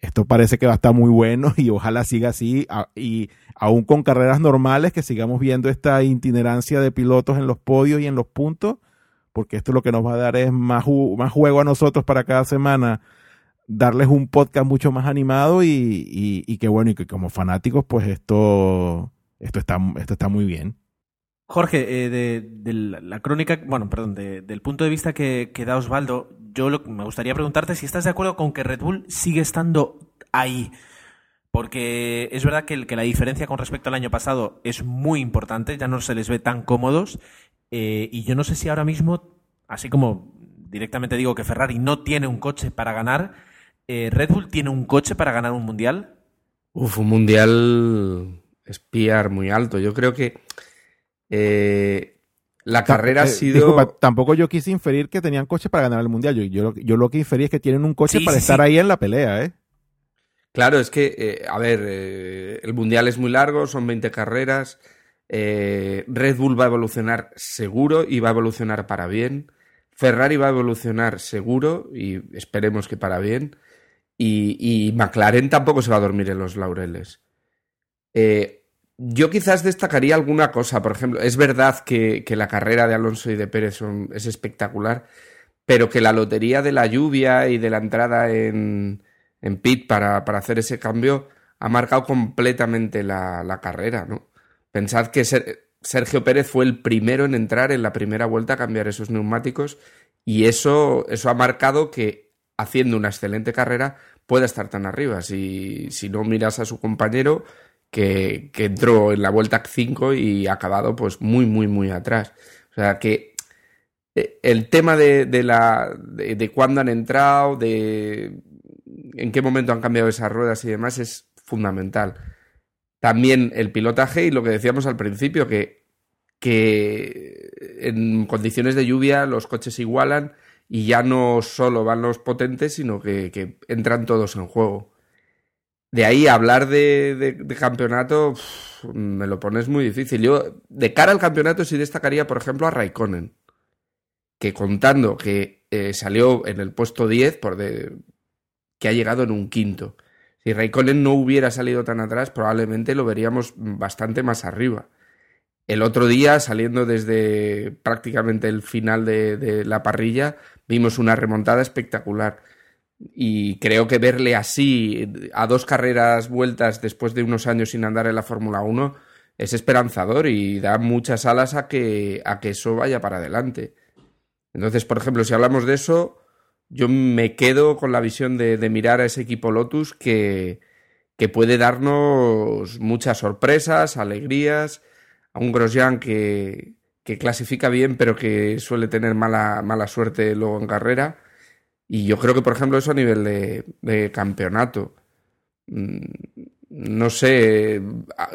esto parece que va a estar muy bueno y ojalá siga así y aún con carreras normales que sigamos viendo esta itinerancia de pilotos en los podios y en los puntos, porque esto lo que nos va a dar es más, más juego a nosotros para cada semana darles un podcast mucho más animado y, y, y que bueno, y que como fanáticos, pues esto, esto está, esto está muy bien. Jorge, eh, de, la crónica, bueno, perdón, de, del punto de vista que, da Osvaldo, yo lo, me gustaría preguntarte si estás de acuerdo con que Red Bull sigue estando ahí. Porque es verdad que, que la diferencia con respecto al año pasado es muy importante, ya no se les ve tan cómodos. Eh, y yo no sé si ahora mismo, así como directamente digo que Ferrari no tiene un coche para ganar, eh, ¿Red Bull tiene un coche para ganar un mundial? Uf, un mundial espiar muy alto. Yo creo que eh, la carrera ha sido. Disculpa, tampoco yo quise inferir que tenían coche para ganar el mundial. Yo, yo, yo lo que inferí es que tienen un coche sí, para sí, estar sí. ahí en la pelea, ¿eh? Claro, es que, eh, a ver, eh, el Mundial es muy largo, son 20 carreras. eh, Red Bull va a evolucionar seguro y va a evolucionar para bien. Ferrari va a evolucionar seguro y esperemos que para bien. Y, y McLaren tampoco se va a dormir en los laureles. Yo quizás destacaría alguna cosa. Por ejemplo, es verdad que, que la carrera de Alonso y de Pérez es espectacular, pero que la lotería de la lluvia y de la entrada en, en pit para, para hacer ese cambio ha marcado completamente la, la carrera, ¿no? Pensad que Ser- Sergio Pérez fue el primero en entrar en la primera vuelta a cambiar esos neumáticos y eso, eso ha marcado que haciendo una excelente carrera pueda estar tan arriba. Si, si no miras a su compañero que, entró en la vuelta 5 y ha acabado pues muy, muy, muy atrás. O sea que eh, el tema de, de la de, cuándo han entrado, de en qué momento han cambiado esas ruedas y demás es fundamental. También el pilotaje y lo que decíamos al principio, que, que en condiciones de lluvia los coches igualan y ya no solo van los potentes, sino que entran todos en juego. De ahí hablar de, campeonato, me lo pones muy difícil. Yo, de cara al campeonato, sí destacaría, por ejemplo, a Raikkonen, que contando que eh, salió en el puesto 10, por que ha llegado en un quinto. Si Raikkonen no hubiera salido tan atrás, probablemente lo veríamos bastante más arriba. El otro día, saliendo desde prácticamente el final de la parrilla, vimos una remontada espectacular. Y creo que verle así, a dos carreras vueltas después de unos años sin andar en la Fórmula 1, es esperanzador y da muchas alas a que, a que eso vaya para adelante. Entonces, por ejemplo, si hablamos de eso, yo me quedo con la visión de, de mirar a ese equipo Lotus que, que puede darnos muchas sorpresas, alegrías, a un Grosjean que, que clasifica bien pero que suele tener mala, mala suerte luego en carrera. Y yo creo que, por ejemplo, eso a nivel de, campeonato. Mm, No sé,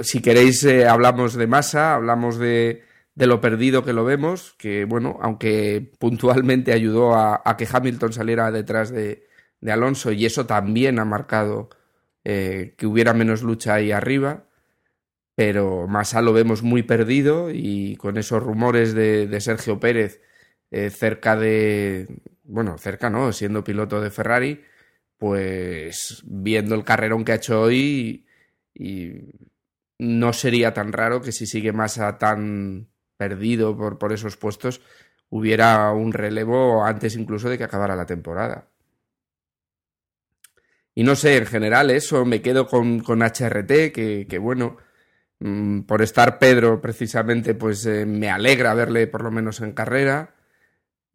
si queréis eh, hablamos de masa, hablamos de, lo perdido que lo vemos, que bueno, aunque puntualmente ayudó a, que Hamilton saliera detrás de, Alonso y eso también ha marcado eh, que hubiera menos lucha ahí arriba, pero Massa lo vemos muy perdido y con esos rumores de, de Sergio Pérez eh, cerca de, bueno, cerca no, siendo piloto de Ferrari, pues viendo el carrerón que ha hecho hoy y no sería tan raro que si sigue Massa tan perdido por, por esos puestos hubiera un relevo antes incluso de que acabara la temporada. Y no sé, en general eso, me quedo con, con HRT, que, bueno, mm, por estar Pedro precisamente, pues eh, me alegra verle por lo menos en carrera.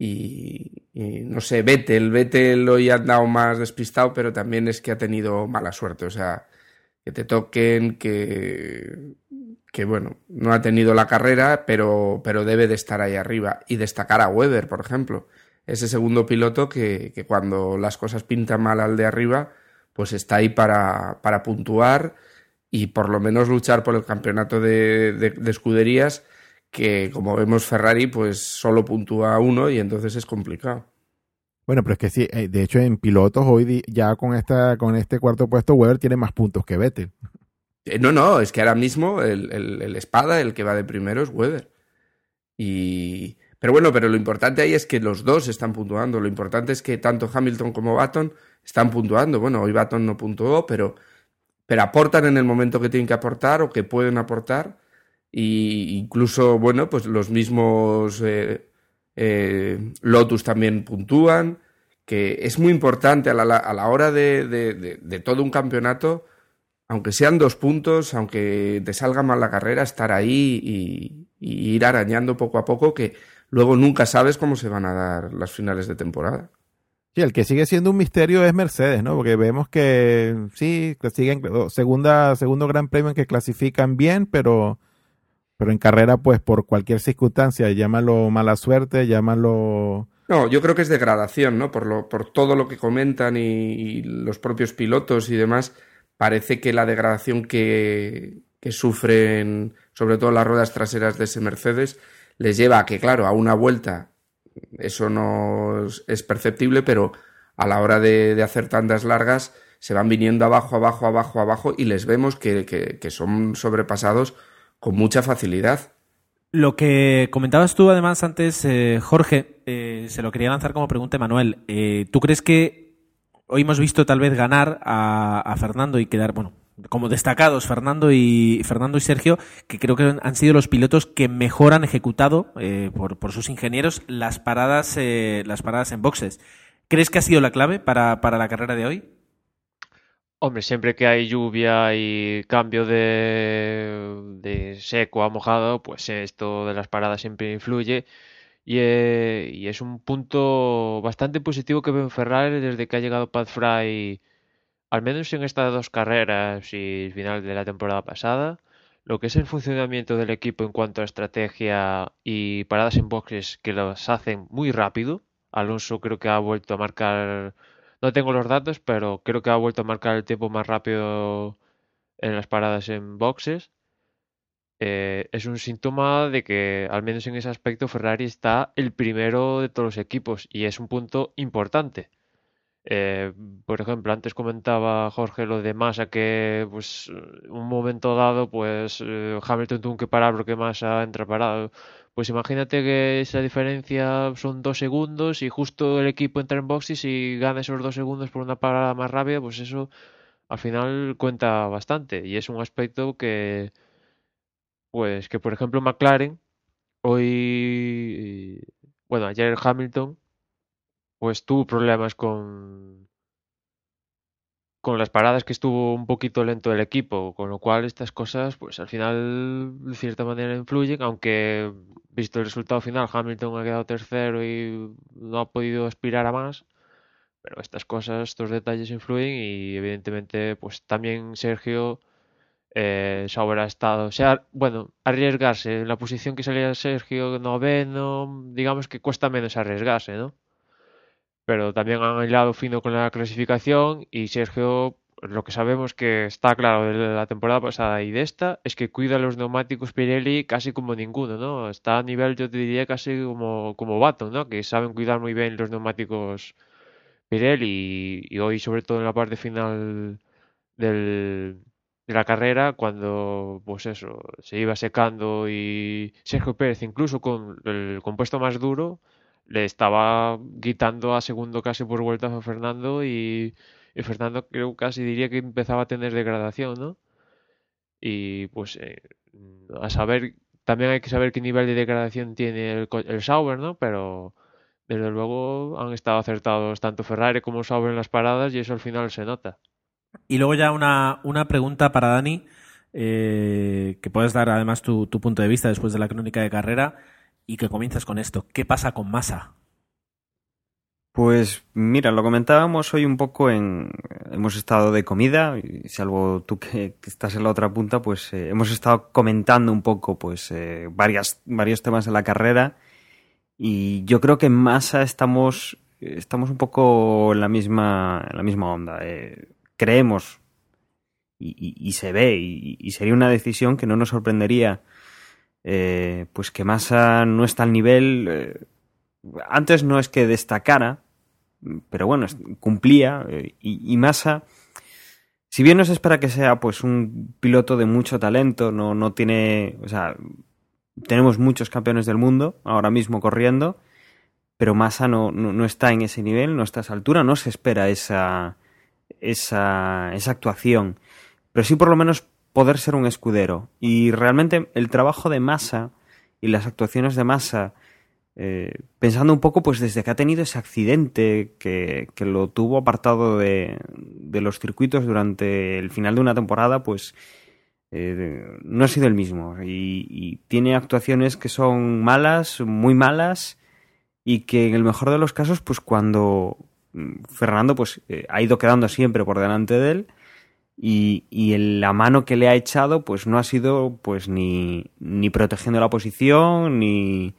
Y, no sé, Vettel, Vettel hoy ha andado más despistado, pero también es que ha tenido mala suerte. O sea, que te toquen, que, que bueno, no ha tenido la carrera, pero, pero debe de estar ahí arriba. Y destacar a Weber, por ejemplo. Ese segundo piloto que, que cuando las cosas pintan mal al de arriba, pues está ahí para, para puntuar y por lo menos luchar por el campeonato de, de escuderías que como vemos Ferrari pues solo puntúa uno y entonces es complicado. Bueno, pero es que sí, eh, de hecho en pilotos hoy ya con esta con este cuarto puesto Weber tiene más puntos que Vettel. Eh, No, no, es que ahora mismo el, el, el espada, el que va de primero es Weber. Y... Pero bueno, pero lo importante ahí es que los dos están puntuando. Lo importante es que tanto Hamilton como Baton están puntuando. Bueno, hoy Baton no puntuó, pero, pero aportan en el momento que tienen que aportar o que pueden aportar. Y incluso, bueno, pues los mismos eh, eh, Lotus también puntúan. Que es muy importante a la, a la hora de, de, de, todo un campeonato aunque sean dos puntos, aunque te salga mal la carrera, estar ahí y, y, ir arañando poco a poco, que luego nunca sabes cómo se van a dar las finales de temporada. Sí, el que sigue siendo un misterio es Mercedes, ¿no? Porque vemos que sí, siguen segunda, segundo gran premio en que clasifican bien, pero, pero en carrera, pues por cualquier circunstancia, llámalo mala suerte, llámalo no, yo creo que es degradación, ¿no? Por, lo, por todo lo que comentan y, los propios pilotos y demás parece que la degradación que, que, sufren, sobre todo las ruedas traseras de ese Mercedes, les lleva a que, claro, a una vuelta eso no es perceptible, pero a la hora de, hacer tandas largas se van viniendo abajo, abajo, abajo, abajo y les vemos que, que son sobrepasados con mucha facilidad. Lo que comentabas tú además antes, eh, Jorge, eh, se lo quería lanzar como pregunta Manuel. Eh, ¿Tú crees que hoy hemos visto tal vez ganar a, Fernando y quedar, bueno, como destacados Fernando y Fernando y Sergio, que creo que han sido los pilotos que mejor han ejecutado eh, por, por, sus ingenieros las paradas, eh, las paradas en boxes? ¿Crees que ha sido la clave para, para la carrera de hoy? Hombre, siempre que hay lluvia y cambio de, de seco a mojado, pues esto de las paradas siempre influye. Y, eh, y, es un punto bastante positivo que ve en Ferrari desde que ha llegado Pat Fry, al menos en estas dos carreras y final de la temporada pasada. Lo que es el funcionamiento del equipo en cuanto a estrategia y paradas en boxes que los hacen muy rápido. Alonso creo que ha vuelto a marcar no tengo los datos, pero creo que ha vuelto a marcar el tiempo más rápido en las paradas en boxes. Eh, es un síntoma de que, al menos en ese aspecto, Ferrari está el primero de todos los equipos y es un punto importante. Eh, por ejemplo, antes comentaba Jorge lo de Massa que, pues, un momento dado, pues eh, Hamilton tuvo que parar porque Massa entra parado. Pues imagínate que esa diferencia son dos segundos y justo el equipo entra en boxes y gana esos dos segundos por una parada más rápida, pues eso al final cuenta bastante. Y es un aspecto que, pues que por ejemplo McLaren, hoy, bueno, ayer Hamilton, pues tuvo problemas con con las paradas que estuvo un poquito lento el equipo, con lo cual estas cosas, pues al final de cierta manera influyen, aunque visto el resultado final, Hamilton ha quedado tercero y no ha podido aspirar a más, pero estas cosas, estos detalles influyen y evidentemente, pues también Sergio eh, Sauber ha estado, o sea, bueno, arriesgarse en la posición que salía Sergio noveno, digamos que cuesta menos arriesgarse, ¿no? Pero también han hilado fino con la clasificación y Sergio, lo que sabemos que está claro de la temporada pasada y de esta, es que cuida los neumáticos Pirelli casi como ninguno, ¿no? Está a nivel, yo te diría, casi como, como Baton, ¿no? Que saben cuidar muy bien los neumáticos Pirelli y, y hoy, sobre todo en la parte final del, de la carrera, cuando, pues eso, se iba secando y Sergio Pérez, incluso con el compuesto más duro, le estaba quitando a segundo casi por vueltas a Fernando y, Fernando creo casi diría que empezaba a tener degradación, ¿no? Y pues eh, a saber, también hay que saber qué nivel de degradación tiene el, el Sauber, ¿no? Pero desde luego han estado acertados tanto Ferrari como Sauber en las paradas y eso al final se nota. Y luego ya una, una pregunta para Dani, eh, que puedes dar además tu, tu punto de vista después de la crónica de carrera y que comienzas con esto. ¿Qué pasa con Massa? Pues mira, lo comentábamos hoy un poco en... Hemos estado de comida, y salvo tú que, estás en la otra punta, pues eh, hemos estado comentando un poco pues eh, varias, varios temas de la carrera y yo creo que en Massa estamos, estamos un poco en la misma, en la misma onda. Eh, creemos y, se ve y sería una decisión que no nos sorprendería eh, pues que Massa no está al nivel. Eh, antes no es que destacara, pero bueno, cumplía. Eh, y, y, Massa, si bien no se espera que sea pues un piloto de mucho talento, no, no tiene. O sea, tenemos muchos campeones del mundo ahora mismo corriendo, pero Massa no, no, no está en ese nivel, no está a esa altura, no se espera esa, esa, esa actuación. Pero sí por lo menos poder ser un escudero. Y realmente el trabajo de Massa y las actuaciones de Massa, eh, pensando un poco, pues desde que ha tenido ese accidente que, que lo tuvo apartado de, de, los circuitos durante el final de una temporada, pues eh, no ha sido el mismo. Y, tiene actuaciones que son malas, muy malas, y que en el mejor de los casos, pues cuando Fernando pues eh, ha ido quedando siempre por delante de él, y, y el, la mano que le ha echado pues no ha sido pues ni, ni protegiendo la posición ni,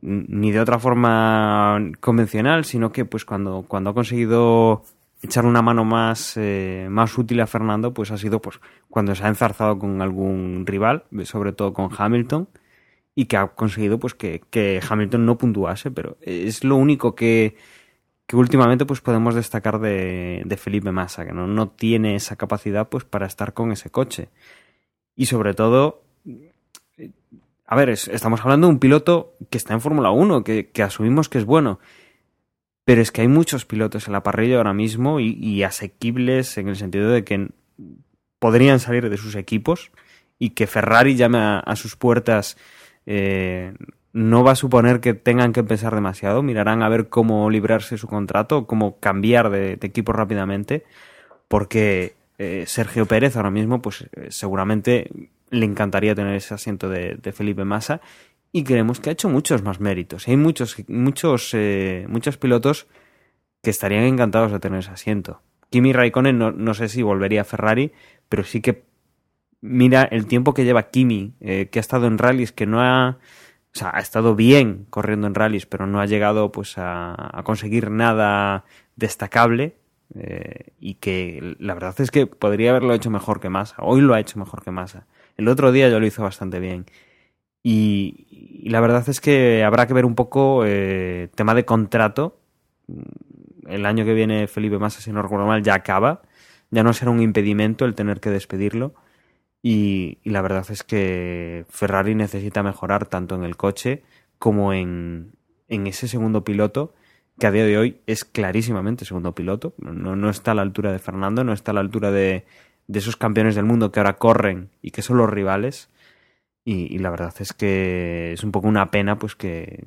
ni de otra forma convencional sino que pues cuando, cuando ha conseguido echar una mano más, eh, más útil a Fernando pues ha sido pues cuando se ha enzarzado con algún rival sobre todo con Hamilton y que ha conseguido pues que, que Hamilton no puntuase pero es lo único que que últimamente pues podemos destacar de, Felipe Massa, que no, no tiene esa capacidad pues para estar con ese coche. Y sobre todo, a ver, es- estamos hablando de un piloto que está en Fórmula 1, que, que asumimos que es bueno. Pero es que hay muchos pilotos en la parrilla ahora mismo y, y asequibles en el sentido de que podrían salir de sus equipos y que Ferrari llame a, a sus puertas eh, no va a suponer que tengan que pensar demasiado, mirarán a ver cómo librarse su contrato, cómo cambiar de, equipo rápidamente, porque eh, Sergio Pérez ahora mismo, pues eh, seguramente le encantaría tener ese asiento de, de Felipe Massa y creemos que ha hecho muchos más méritos. Hay muchos, muchos, eh, muchos pilotos que estarían encantados de tener ese asiento. Kimi Raikkonen no, no sé si volvería a Ferrari, pero sí que mira el tiempo que lleva Kimi, eh, que ha estado en rallies, que no ha, o sea, ha estado bien corriendo en rallies, pero no ha llegado pues a, conseguir nada destacable. eh, y que la verdad es que podría haberlo hecho mejor que Massa. Hoy lo ha hecho mejor que Massa. El otro día ya lo hizo bastante bien. Y, y la verdad es que habrá que ver un poco eh, tema de contrato. El año que viene Felipe Massa, si no recuerdo mal, ya acaba. Ya no será un impedimento el tener que despedirlo. Y, y la verdad es que Ferrari necesita mejorar tanto en el coche como en, en ese segundo piloto, que a día de hoy es clarísimamente segundo piloto. No, no está a la altura de Fernando, no está a la altura de, de esos campeones del mundo que ahora corren y que son los rivales. Y, la verdad es que es un poco una pena pues que,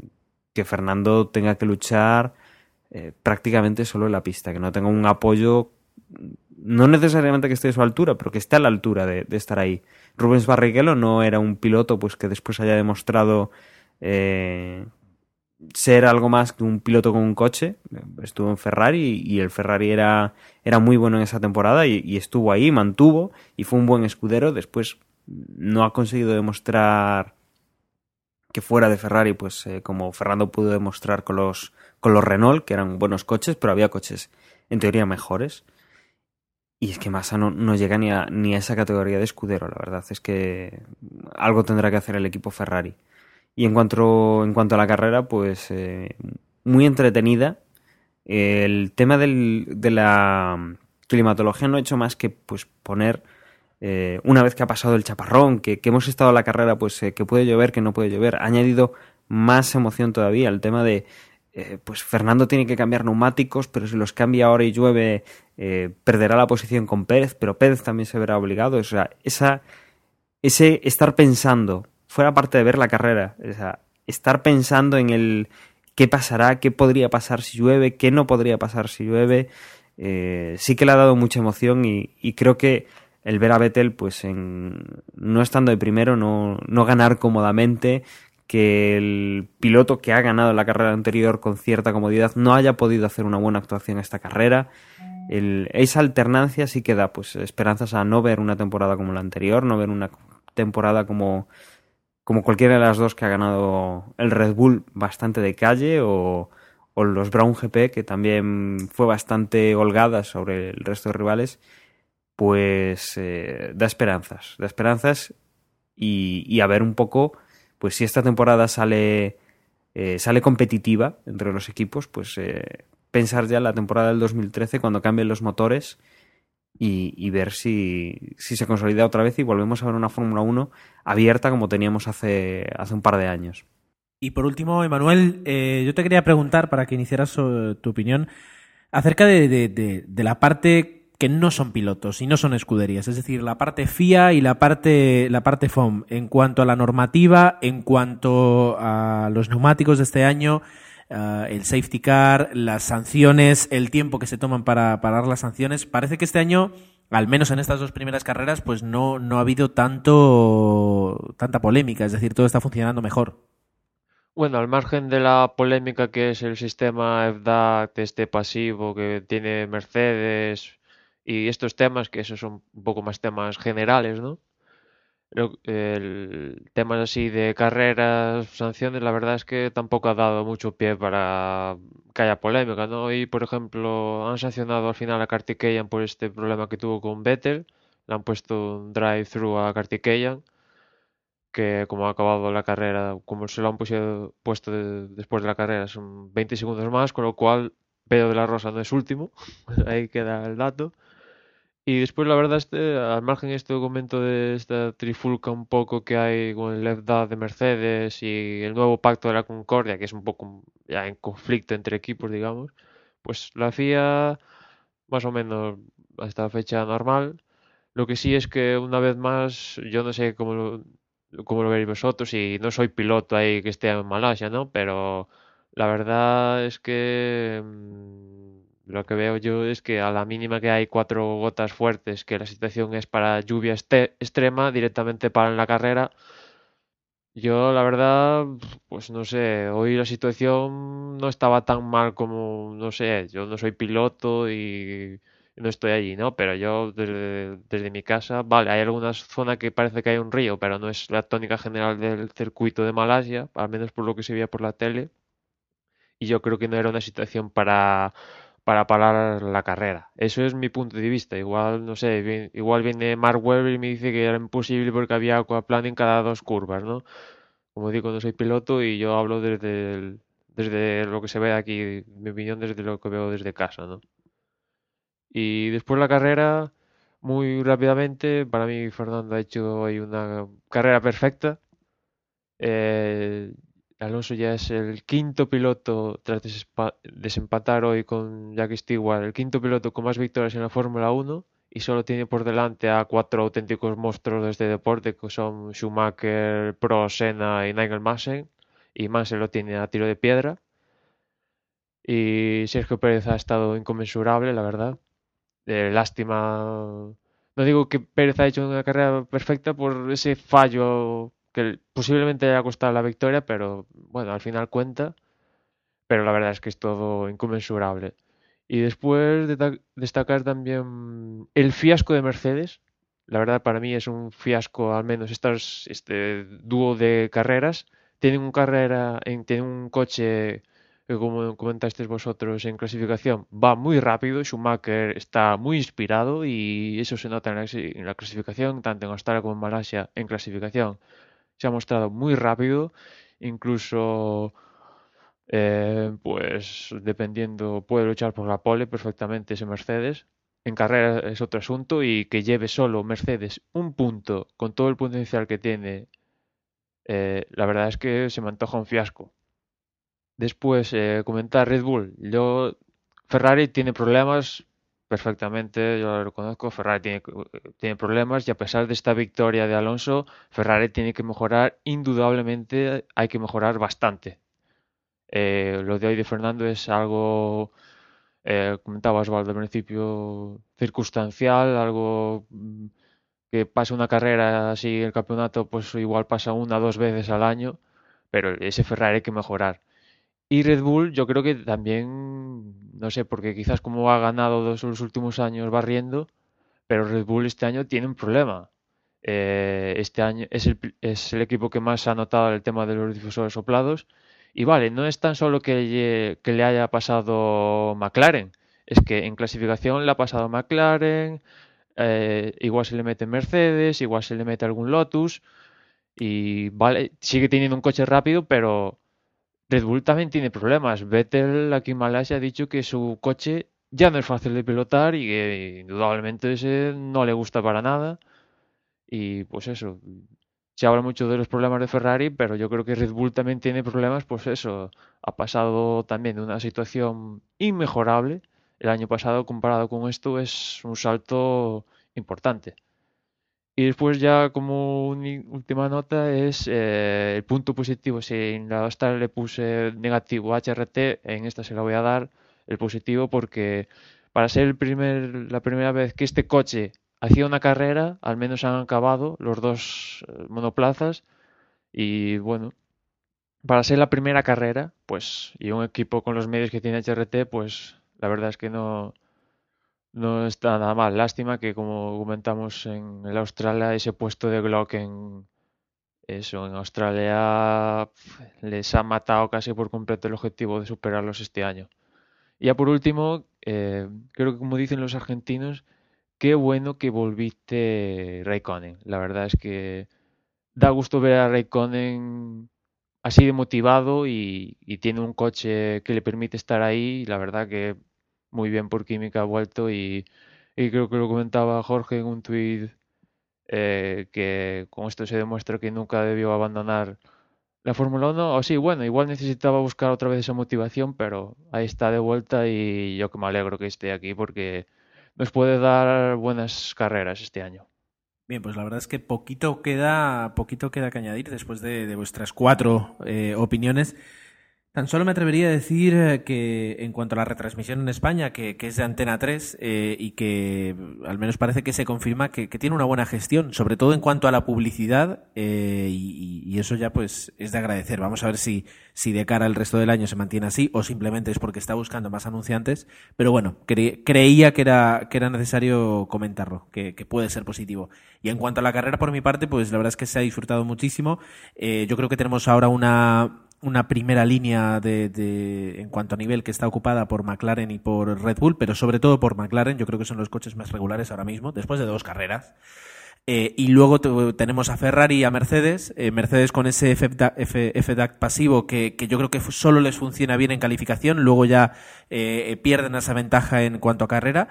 que Fernando tenga que luchar eh, prácticamente solo en la pista, que no tenga un apoyo, no necesariamente que esté a su altura, pero que esté a la altura de, estar ahí. Rubens Barrichello no era un piloto pues que después haya demostrado eh, ser algo más que un piloto con un coche. Estuvo en Ferrari y el Ferrari era, era muy bueno en esa temporada y, y estuvo ahí, mantuvo y fue un buen escudero. Después no ha conseguido demostrar que fuera de Ferrari, pues eh, como Fernando pudo demostrar con los, con los Renault, que eran buenos coches, pero había coches en teoría mejores. Y es que Massa no, llega ni a, ni a esa categoría de escudero, la verdad es que algo tendrá que hacer el equipo Ferrari. Y en cuanto, en cuanto a la carrera, pues eh, muy entretenida. El tema del, de la climatología no ha hecho más que pues poner eh, una vez que ha pasado el chaparrón, que, que hemos estado en la carrera, pues eh, que puede llover, que no puede llover, ha añadido más emoción todavía el tema de eh, pues Fernando tiene que cambiar neumáticos, pero si los cambia ahora y llueve, eh, perderá la posición con Pérez, pero Pérez también se verá obligado. O sea, esa, ese estar pensando, fuera parte de ver la carrera, o sea, estar pensando en el qué pasará, qué podría pasar si llueve, qué no podría pasar si llueve, eh, sí que le ha dado mucha emoción y, y creo que el ver a Vettel, pues en, no estando de primero, no, no ganar cómodamente, que el piloto que ha ganado la carrera anterior con cierta comodidad no haya podido hacer una buena actuación esta carrera. Esa alternancia sí que da pues esperanzas a no ver una temporada como la anterior, no ver una temporada como, como cualquiera de las dos que ha ganado el Red Bull bastante de calle o, o los Brown GP que también fue bastante holgada sobre el resto de rivales pues eh, da esperanzas, da esperanzas y, y, a ver un poco, pues si esta temporada sale, eh, sale competitiva entre los equipos, pues eh, pensar ya la temporada del 2013 cuando cambien los motores y, ver si, si, se consolida otra vez y volvemos a ver una Fórmula 1 abierta como teníamos hace, hace un par de años. Y por último, Emanuel, eh, yo te quería preguntar para que iniciaras tu opinión acerca de, de la parte que no son pilotos y no son escuderías, es decir, la parte FIA y la parte, la parte FOM, en cuanto a la normativa, en cuanto a los neumáticos de este año, uh, el safety car, las sanciones, el tiempo que se toman para parar las sanciones, parece que este año, al menos en estas dos primeras carreras, pues no, no ha habido tanto, tanta polémica, es decir, todo está funcionando mejor. Bueno, al margen de la polémica que es el sistema FDAT, este pasivo que tiene Mercedes, y estos temas, que esos son un poco más temas generales, ¿no? El, temas así de carreras, sanciones, la verdad es que tampoco ha dado mucho pie para que haya polémica, ¿no? Y, por ejemplo, han sancionado al final a Kartikeyan por este problema que tuvo con Vettel, le han puesto un drive-thru a Kartikeyan, que como ha acabado la carrera, como se lo han puesto, puesto de, después de la carrera, son 20 segundos más, con lo cual Pedro de la Rosa no es último, ahí queda el dato. Y después, la verdad, este, al margen este documento de esta trifulca un poco que hay con el FDA de Mercedes y el nuevo pacto de la Concordia, que es un poco ya en conflicto entre equipos, digamos, pues la FIA más o menos hasta fecha normal. Lo que sí es que una vez más, yo no sé cómo lo, cómo lo veréis vosotros y no soy piloto ahí que esté en Malasia, ¿no? Pero la verdad es que mm, lo que veo yo es que a la mínima que hay cuatro gotas fuertes, que la situación es para lluvia este- extrema, directamente paran la carrera. Yo, la verdad, pues no sé, hoy la situación no estaba tan mal como, no sé, yo no soy piloto y no estoy allí, ¿no? Pero yo desde, desde mi casa, vale, hay algunas zonas que parece que hay un río, pero no es la tónica general del circuito de Malasia, al menos por lo que se veía por la tele. Y yo creo que no era una situación para, para parar la carrera. Eso es mi punto de vista. Igual, no sé, igual viene Mark Webber y me dice que era imposible porque había aquaplaning cada dos curvas, ¿no? Como digo, no soy piloto y yo hablo desde, desde lo que se ve aquí, mi opinión desde lo que veo desde casa, ¿no? Y después la carrera, muy rápidamente, para mí Fernando ha hecho una carrera perfecta. Eh, Alonso ya es el quinto piloto, tras desempatar hoy con Jack Stewart, el quinto piloto con más victorias en la Fórmula 1 y solo tiene por delante a cuatro auténticos monstruos de este deporte que son Schumacher, Prost, Senna y Nigel Mansell. Y Mansell lo tiene a tiro de piedra. Y Sergio Pérez ha estado inconmensurable, la verdad. Lástima. No digo que Pérez ha hecho una carrera perfecta por ese fallo que posiblemente le haya costado la victoria, pero bueno, al final cuenta. Pero la verdad es que es todo inconmensurable. Y después de destacar también el fiasco de Mercedes. La verdad, para mí es un fiasco, al menos estos, este dúo de carreras. Tienen un carrera, en, tienen un coche que como comentasteis vosotros en clasificación, va muy rápido, Schumacher está muy inspirado y eso se nota en la, en la clasificación, tanto en Australia como en Malasia, en clasificación. Se ha mostrado muy rápido, incluso, eh, pues dependiendo, puede luchar por la pole perfectamente ese Mercedes. En carrera es otro asunto y que lleve solo Mercedes un punto con todo el potencial que tiene, eh, la verdad es que se me antoja un fiasco. Después, eh, comentar Red Bull. Yo, Ferrari tiene problemas perfectamente, yo lo reconozco. Ferrari tiene, tiene problemas y a pesar de esta victoria de Alonso, Ferrari tiene que mejorar, indudablemente hay que mejorar bastante. Eh, lo de hoy de Fernando es algo, eh, comentaba Osvaldo al principio, circunstancial, algo mm, que pasa una carrera así, el campeonato, pues igual pasa una o dos veces al año, pero ese Ferrari hay que mejorar. Y Red Bull, yo creo que también, no sé, porque quizás como ha ganado dos los últimos años barriendo, pero Red Bull este año tiene un problema. Eh, este año es el, es el, equipo que más ha notado el tema de los difusores soplados. Y vale, no es tan solo que, le haya pasado McLaren, es que en clasificación le ha pasado McLaren, eh, igual se le mete Mercedes, igual se le mete algún Lotus. Y vale, sigue teniendo un coche rápido, pero Red Bull también tiene problemas. Vettel aquí en Malasia ha dicho que su coche ya no es fácil de pilotar y que indudablemente ese no le gusta para nada. Y pues eso, se habla mucho de los problemas de Ferrari, pero yo creo que Red Bull también tiene problemas, pues eso, ha pasado también de una situación inmejorable. El año pasado comparado con esto es un salto importante. Y después ya como última nota es eh, el punto positivo. Si en la Australia le puse negativo HRT, en esta se la voy a dar el positivo porque para ser el primer, la primera vez que este coche hacía una carrera, al menos han acabado los dos eh, monoplazas. Y bueno, para ser la primera carrera, pues, y un equipo con los medios que tiene HRT, pues la verdad es que no, no está nada mal. Lástima que, como comentamos en el Australia, ese puesto de Glock en eso, en Australia les ha matado casi por completo el objetivo de superarlos este año. Y ya por último, eh, creo que como dicen los argentinos, qué bueno que volviste Raikkonen. La verdad es que da gusto ver a Raikkonen así de motivado y, y tiene un coche que le permite estar ahí. La verdad que muy bien por Química ha vuelto y, y creo que lo comentaba Jorge en un tuit eh, que con esto se demuestra que nunca debió abandonar la Fórmula 1. O sí, bueno, igual necesitaba buscar otra vez esa motivación, pero ahí está de vuelta y yo que me alegro que esté aquí porque nos puede dar buenas carreras este año. Bien, pues la verdad es que poquito queda, poquito queda que añadir después de, de vuestras cuatro eh, opiniones. Tan solo me atrevería a decir eh, que en cuanto a la retransmisión en España, que, es de Antena 3 eh, y que al menos parece que se confirma que, tiene una buena gestión, sobre todo en cuanto a la publicidad eh, y, eso ya pues es de agradecer. Vamos a ver si, si de cara al resto del año se mantiene así o simplemente es porque está buscando más anunciantes. Pero bueno, cre creía que era, que era necesario comentarlo, que, puede ser positivo. Y en cuanto a la carrera por mi parte, pues la verdad es que se ha disfrutado muchísimo. Yo creo que tenemos ahora una una primera línea de, en cuanto a nivel que está ocupada por McLaren y por Red Bull, pero sobre todo por McLaren. Yo creo que son los coches más regulares ahora mismo, después de dos carreras. Eh, y luego tenemos a Ferrari y a Mercedes. Eh, Mercedes con ese FDAC pasivo que, que, yo creo que solo les funciona bien en calificación. Luego ya eh, pierden esa ventaja en cuanto a carrera.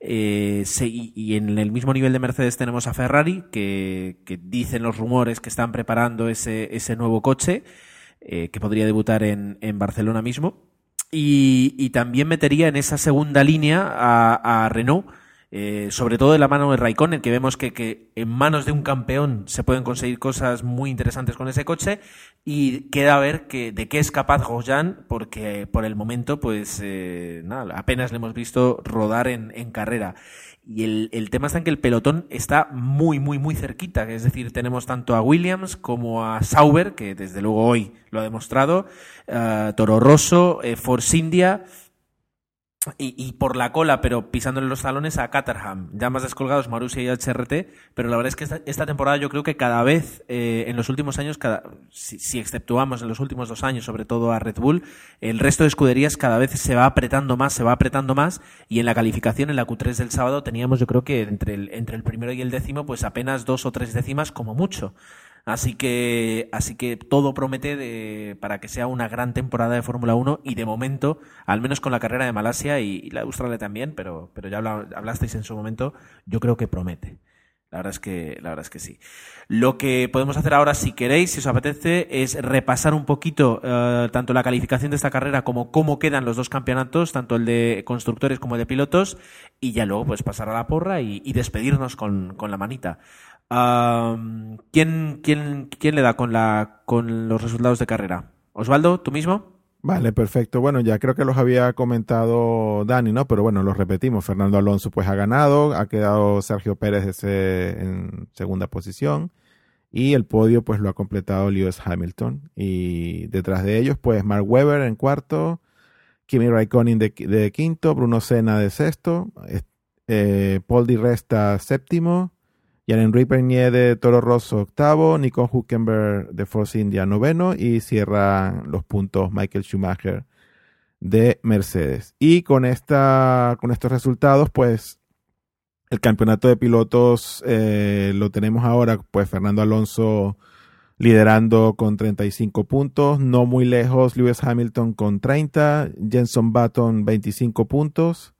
Y, en el mismo nivel de Mercedes tenemos a Ferrari, que, que dicen los rumores que están preparando ese, ese nuevo coche eh, que podría debutar en, en Barcelona mismo. Y, y, también metería en esa segunda línea a, Renault, eh, sobre todo de la mano de Raikkonen, que vemos que, que, en manos de un campeón se pueden conseguir cosas muy interesantes con ese coche. Y queda a ver que, de qué es capaz Grosjean, porque por el momento, pues eh, nada, apenas le hemos visto rodar en, en carrera. Y el, el, tema está en que el pelotón está muy, muy, muy cerquita. Es decir, tenemos tanto a Williams como a Sauber, que desde luego hoy lo ha demostrado, uh, Toro Rosso, eh, Force India. Y, y, por la cola, pero pisándole los talones a Caterham. Ya más descolgados Marussia y HRT, pero la verdad es que esta, temporada yo creo que cada vez, eh, en los últimos años, cada, si, si, exceptuamos en los últimos dos años, sobre todo a Red Bull, el resto de escuderías cada vez se va apretando más, se va apretando más, y en la calificación, en la Q3 del sábado, teníamos yo creo que entre el, entre el primero y el décimo, pues apenas dos o tres décimas como mucho. Así que, así que todo promete de, para que sea una gran temporada de Fórmula 1 y de momento, al menos con la carrera de Malasia y, la de Australia también, pero, pero ya habla, hablasteis en su momento, yo creo que promete. La verdad es que, la verdad es que sí. Lo que podemos hacer ahora, si queréis, si os apetece, es repasar un poquito uh, tanto la calificación de esta carrera como cómo quedan los dos campeonatos, tanto el de constructores como el de pilotos, y ya luego pues pasar a la porra y, y despedirnos con, con la manita. ¿Quién, quién, ¿Quién le da con, la, con los resultados de carrera? Osvaldo, ¿tú mismo? Vale, perfecto. Bueno, ya creo que los había comentado Dani, ¿no? Pero bueno, los repetimos. Fernando Alonso pues ha ganado, ha quedado Sergio Pérez ese, en segunda posición y el podio pues lo ha completado Lewis Hamilton y detrás de ellos pues Mark Webber en cuarto, Kimi Raikkonen de, de quinto, Bruno Senna de sexto, eh, Paul Di Resta séptimo, Jan-Henri Pernier de Toro Rosso octavo, Nico Huckenberg de Force India noveno y cierra los puntos Michael Schumacher de Mercedes. Y con, esta, con estos resultados, pues el campeonato de pilotos eh, lo tenemos ahora, pues Fernando Alonso liderando con 35 puntos, no muy lejos Lewis Hamilton con 30, Jenson Button 25 puntos.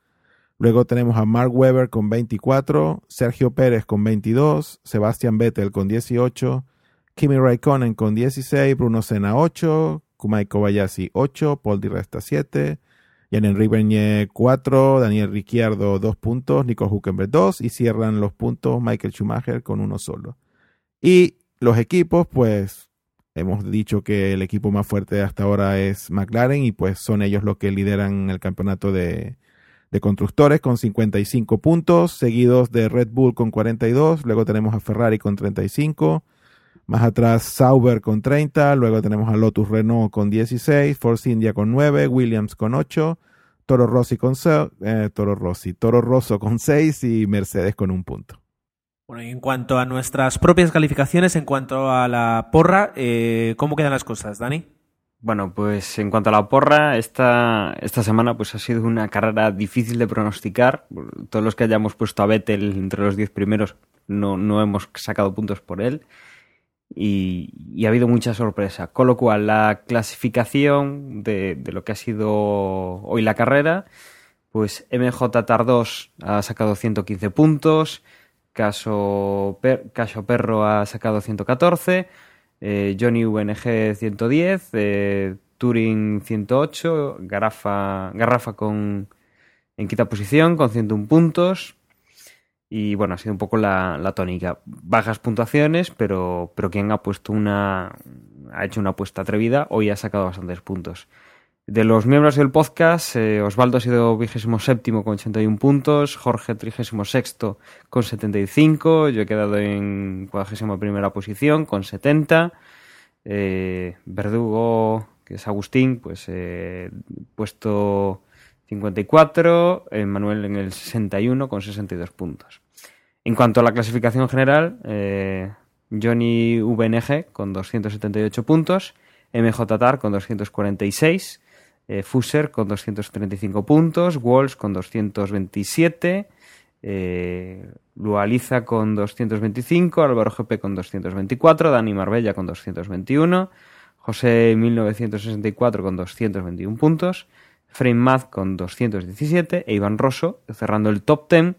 Luego tenemos a Mark Webber con 24, Sergio Pérez con 22, Sebastian Vettel con 18, Kimi Raikkonen con 16, Bruno Senna 8, Kumai Kobayashi 8, Paul Di Resta 7, Jan-Henri Bernier 4, Daniel Ricciardo 2 puntos, Nico Huckenberg 2 y cierran los puntos Michael Schumacher con uno solo. Y los equipos, pues hemos dicho que el equipo más fuerte hasta ahora es McLaren y pues son ellos los que lideran el campeonato de, de constructores con 55 puntos, seguidos de Red Bull con 42, luego tenemos a Ferrari con 35, más atrás Sauber con 30, luego tenemos a Lotus Renault con 16, Force India con 9, Williams con 8, Toro Rossi con eh, Toro Rossi, Toro Rosso con 6 y Mercedes con un punto. Bueno, y en cuanto a nuestras propias calificaciones, en cuanto a la porra, eh, ¿cómo quedan las cosas, Dani? Bueno, pues en cuanto a la porra, esta, esta semana pues ha sido una carrera difícil de pronosticar. Todos los que hayamos puesto a Vettel entre los 10 primeros no, no hemos sacado puntos por él. y, ha habido mucha sorpresa. Con lo cual, la clasificación de, de lo que ha sido hoy la carrera, pues MJ Tar 2 ha sacado 115 puntos, Caso, per, Caso Perro ha sacado 114, eh, Johnny VNG 110, eh, Turing 108, Garrafa, Garrafa con, en quinta posición con 101 puntos. Y bueno, ha sido un poco la, la tónica. Bajas puntuaciones, pero, pero quien ha puesto una. ha hecho una apuesta atrevida, hoy ha sacado bastantes puntos. De los miembros del podcast, eh, Osvaldo ha sido vigésimo séptimo con 81 puntos, Jorge trigésimo sexto con 75, yo he quedado en cuadragésima primera posición con 70, eh, Verdugo, que es Agustín, pues eh, puesto 54, Manuel en el 61 con 62 puntos. En cuanto a la clasificación general, eh, Johnny VNG con 278 puntos, MJ Tar con 246, eh, Fuser con 235 puntos, Walls con 227, eh, Lualiza con 225, Álvaro GP con 224, Dani Marbella con 221, José 1964 con 221 puntos, Frame Math con 217 e Iván Rosso cerrando el top 10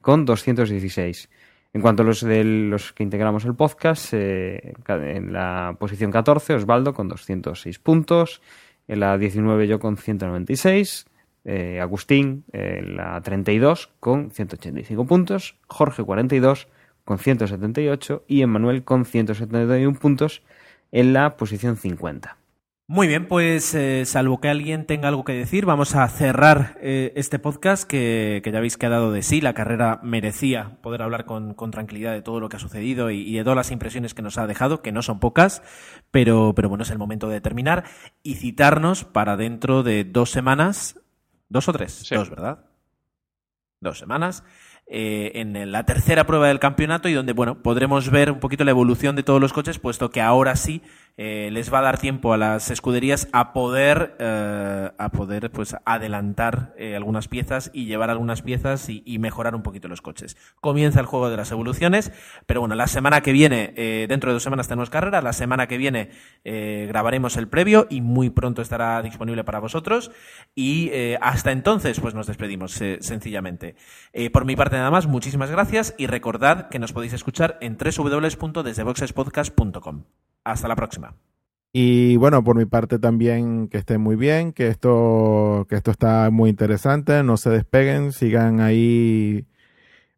con 216. En cuanto a los de los que integramos el podcast, eh, en la posición 14, Osvaldo con 206 puntos, en la 19 yo con 196, eh, Agustín en la 32 con 185 puntos, Jorge 42 con 178 y Emmanuel con 171 puntos en la posición 50. Muy bien, pues eh, salvo que alguien tenga algo que decir, vamos a cerrar eh, este podcast que, que, ya habéis quedado de sí. La carrera merecía poder hablar con, con tranquilidad de todo lo que ha sucedido y, y, de todas las impresiones que nos ha dejado, que no son pocas, pero, pero bueno, es el momento de terminar y citarnos para dentro de dos semanas, dos o tres, Sí. dos, ¿verdad? Dos semanas. eh, en la tercera prueba del campeonato y donde bueno podremos ver un poquito la evolución de todos los coches puesto que ahora sí eh, les va a dar tiempo a las escuderías a poder eh, a poder pues adelantar eh, algunas piezas y llevar algunas piezas y, y, mejorar un poquito los coches. Comienza el juego de las evoluciones pero bueno la semana que viene dentro de dos semanas tenemos carrera la semana que viene grabaremos el previo y muy pronto estará disponible para vosotros. Y hasta entonces pues nos despedimos sencillamente. Por mi parte nada más, muchísimas gracias y recordad que nos podéis escuchar en www.desdeboxespodcast.com. Hasta la próxima. Y bueno, por mi parte también que estén muy bien, que esto, que esto está muy interesante, no se despeguen, sigan ahí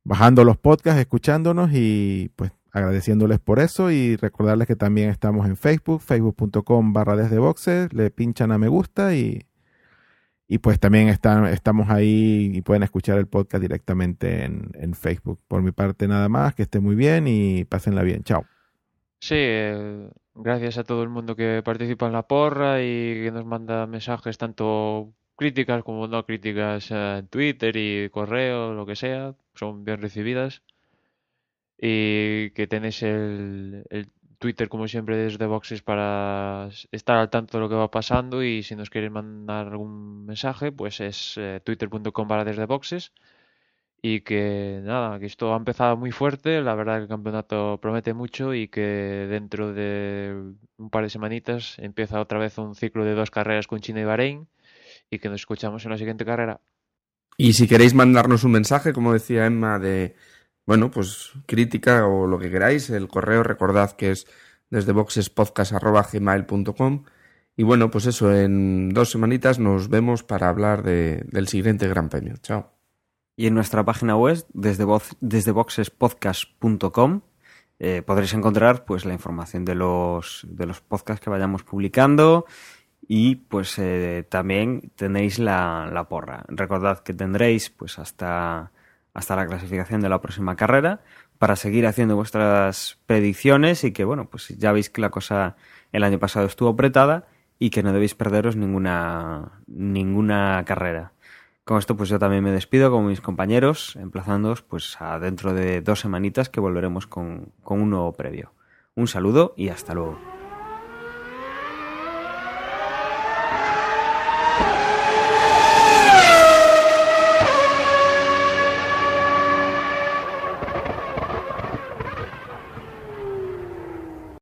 bajando los podcasts, escuchándonos y pues agradeciéndoles por eso y recordarles que también estamos en Facebook, facebook.com barra desde boxes, le pinchan a me gusta y y pues también están, estamos ahí y pueden escuchar el podcast directamente en, en, Facebook. Por mi parte nada más, que estén muy bien y pásenla bien. Chao. Sí, eh, gracias a todo el mundo que participa en la porra y que nos manda mensajes, tanto críticas como no críticas eh, en Twitter y correo, lo que sea, son bien recibidas. Y que tenéis el, el Twitter, como siempre, desde Boxes para estar al tanto de lo que va pasando y si nos queréis mandar algún mensaje, pues es eh, twitter.com para desde Boxes. Y que nada, que esto ha empezado muy fuerte, la verdad que el campeonato promete mucho y que dentro de un par de semanitas empieza otra vez un ciclo de dos carreras con China y Bahrein y que nos escuchamos en la siguiente carrera. Y si queréis mandarnos un mensaje, como decía Emma, de bueno, pues crítica o lo que queráis, el correo recordad que es desde boxespodcast.gmail.com y bueno, pues eso, en dos semanitas nos vemos para hablar de, del siguiente Gran Premio. Chao. Y en nuestra página web, desde, boxespodcast.com, eh, podréis encontrar pues la información de los, de los podcasts que vayamos publicando y pues eh, también tenéis la, la porra. Recordad que tendréis pues hasta hasta la clasificación de la próxima carrera para seguir haciendo vuestras predicciones y que bueno, pues ya veis que la cosa el año pasado estuvo apretada y que no debéis perderos ninguna ninguna carrera. Con esto pues yo también me despido con mis compañeros, emplazándoos pues a dentro de dos semanitas que volveremos con, con un nuevo previo. Un saludo y hasta luego.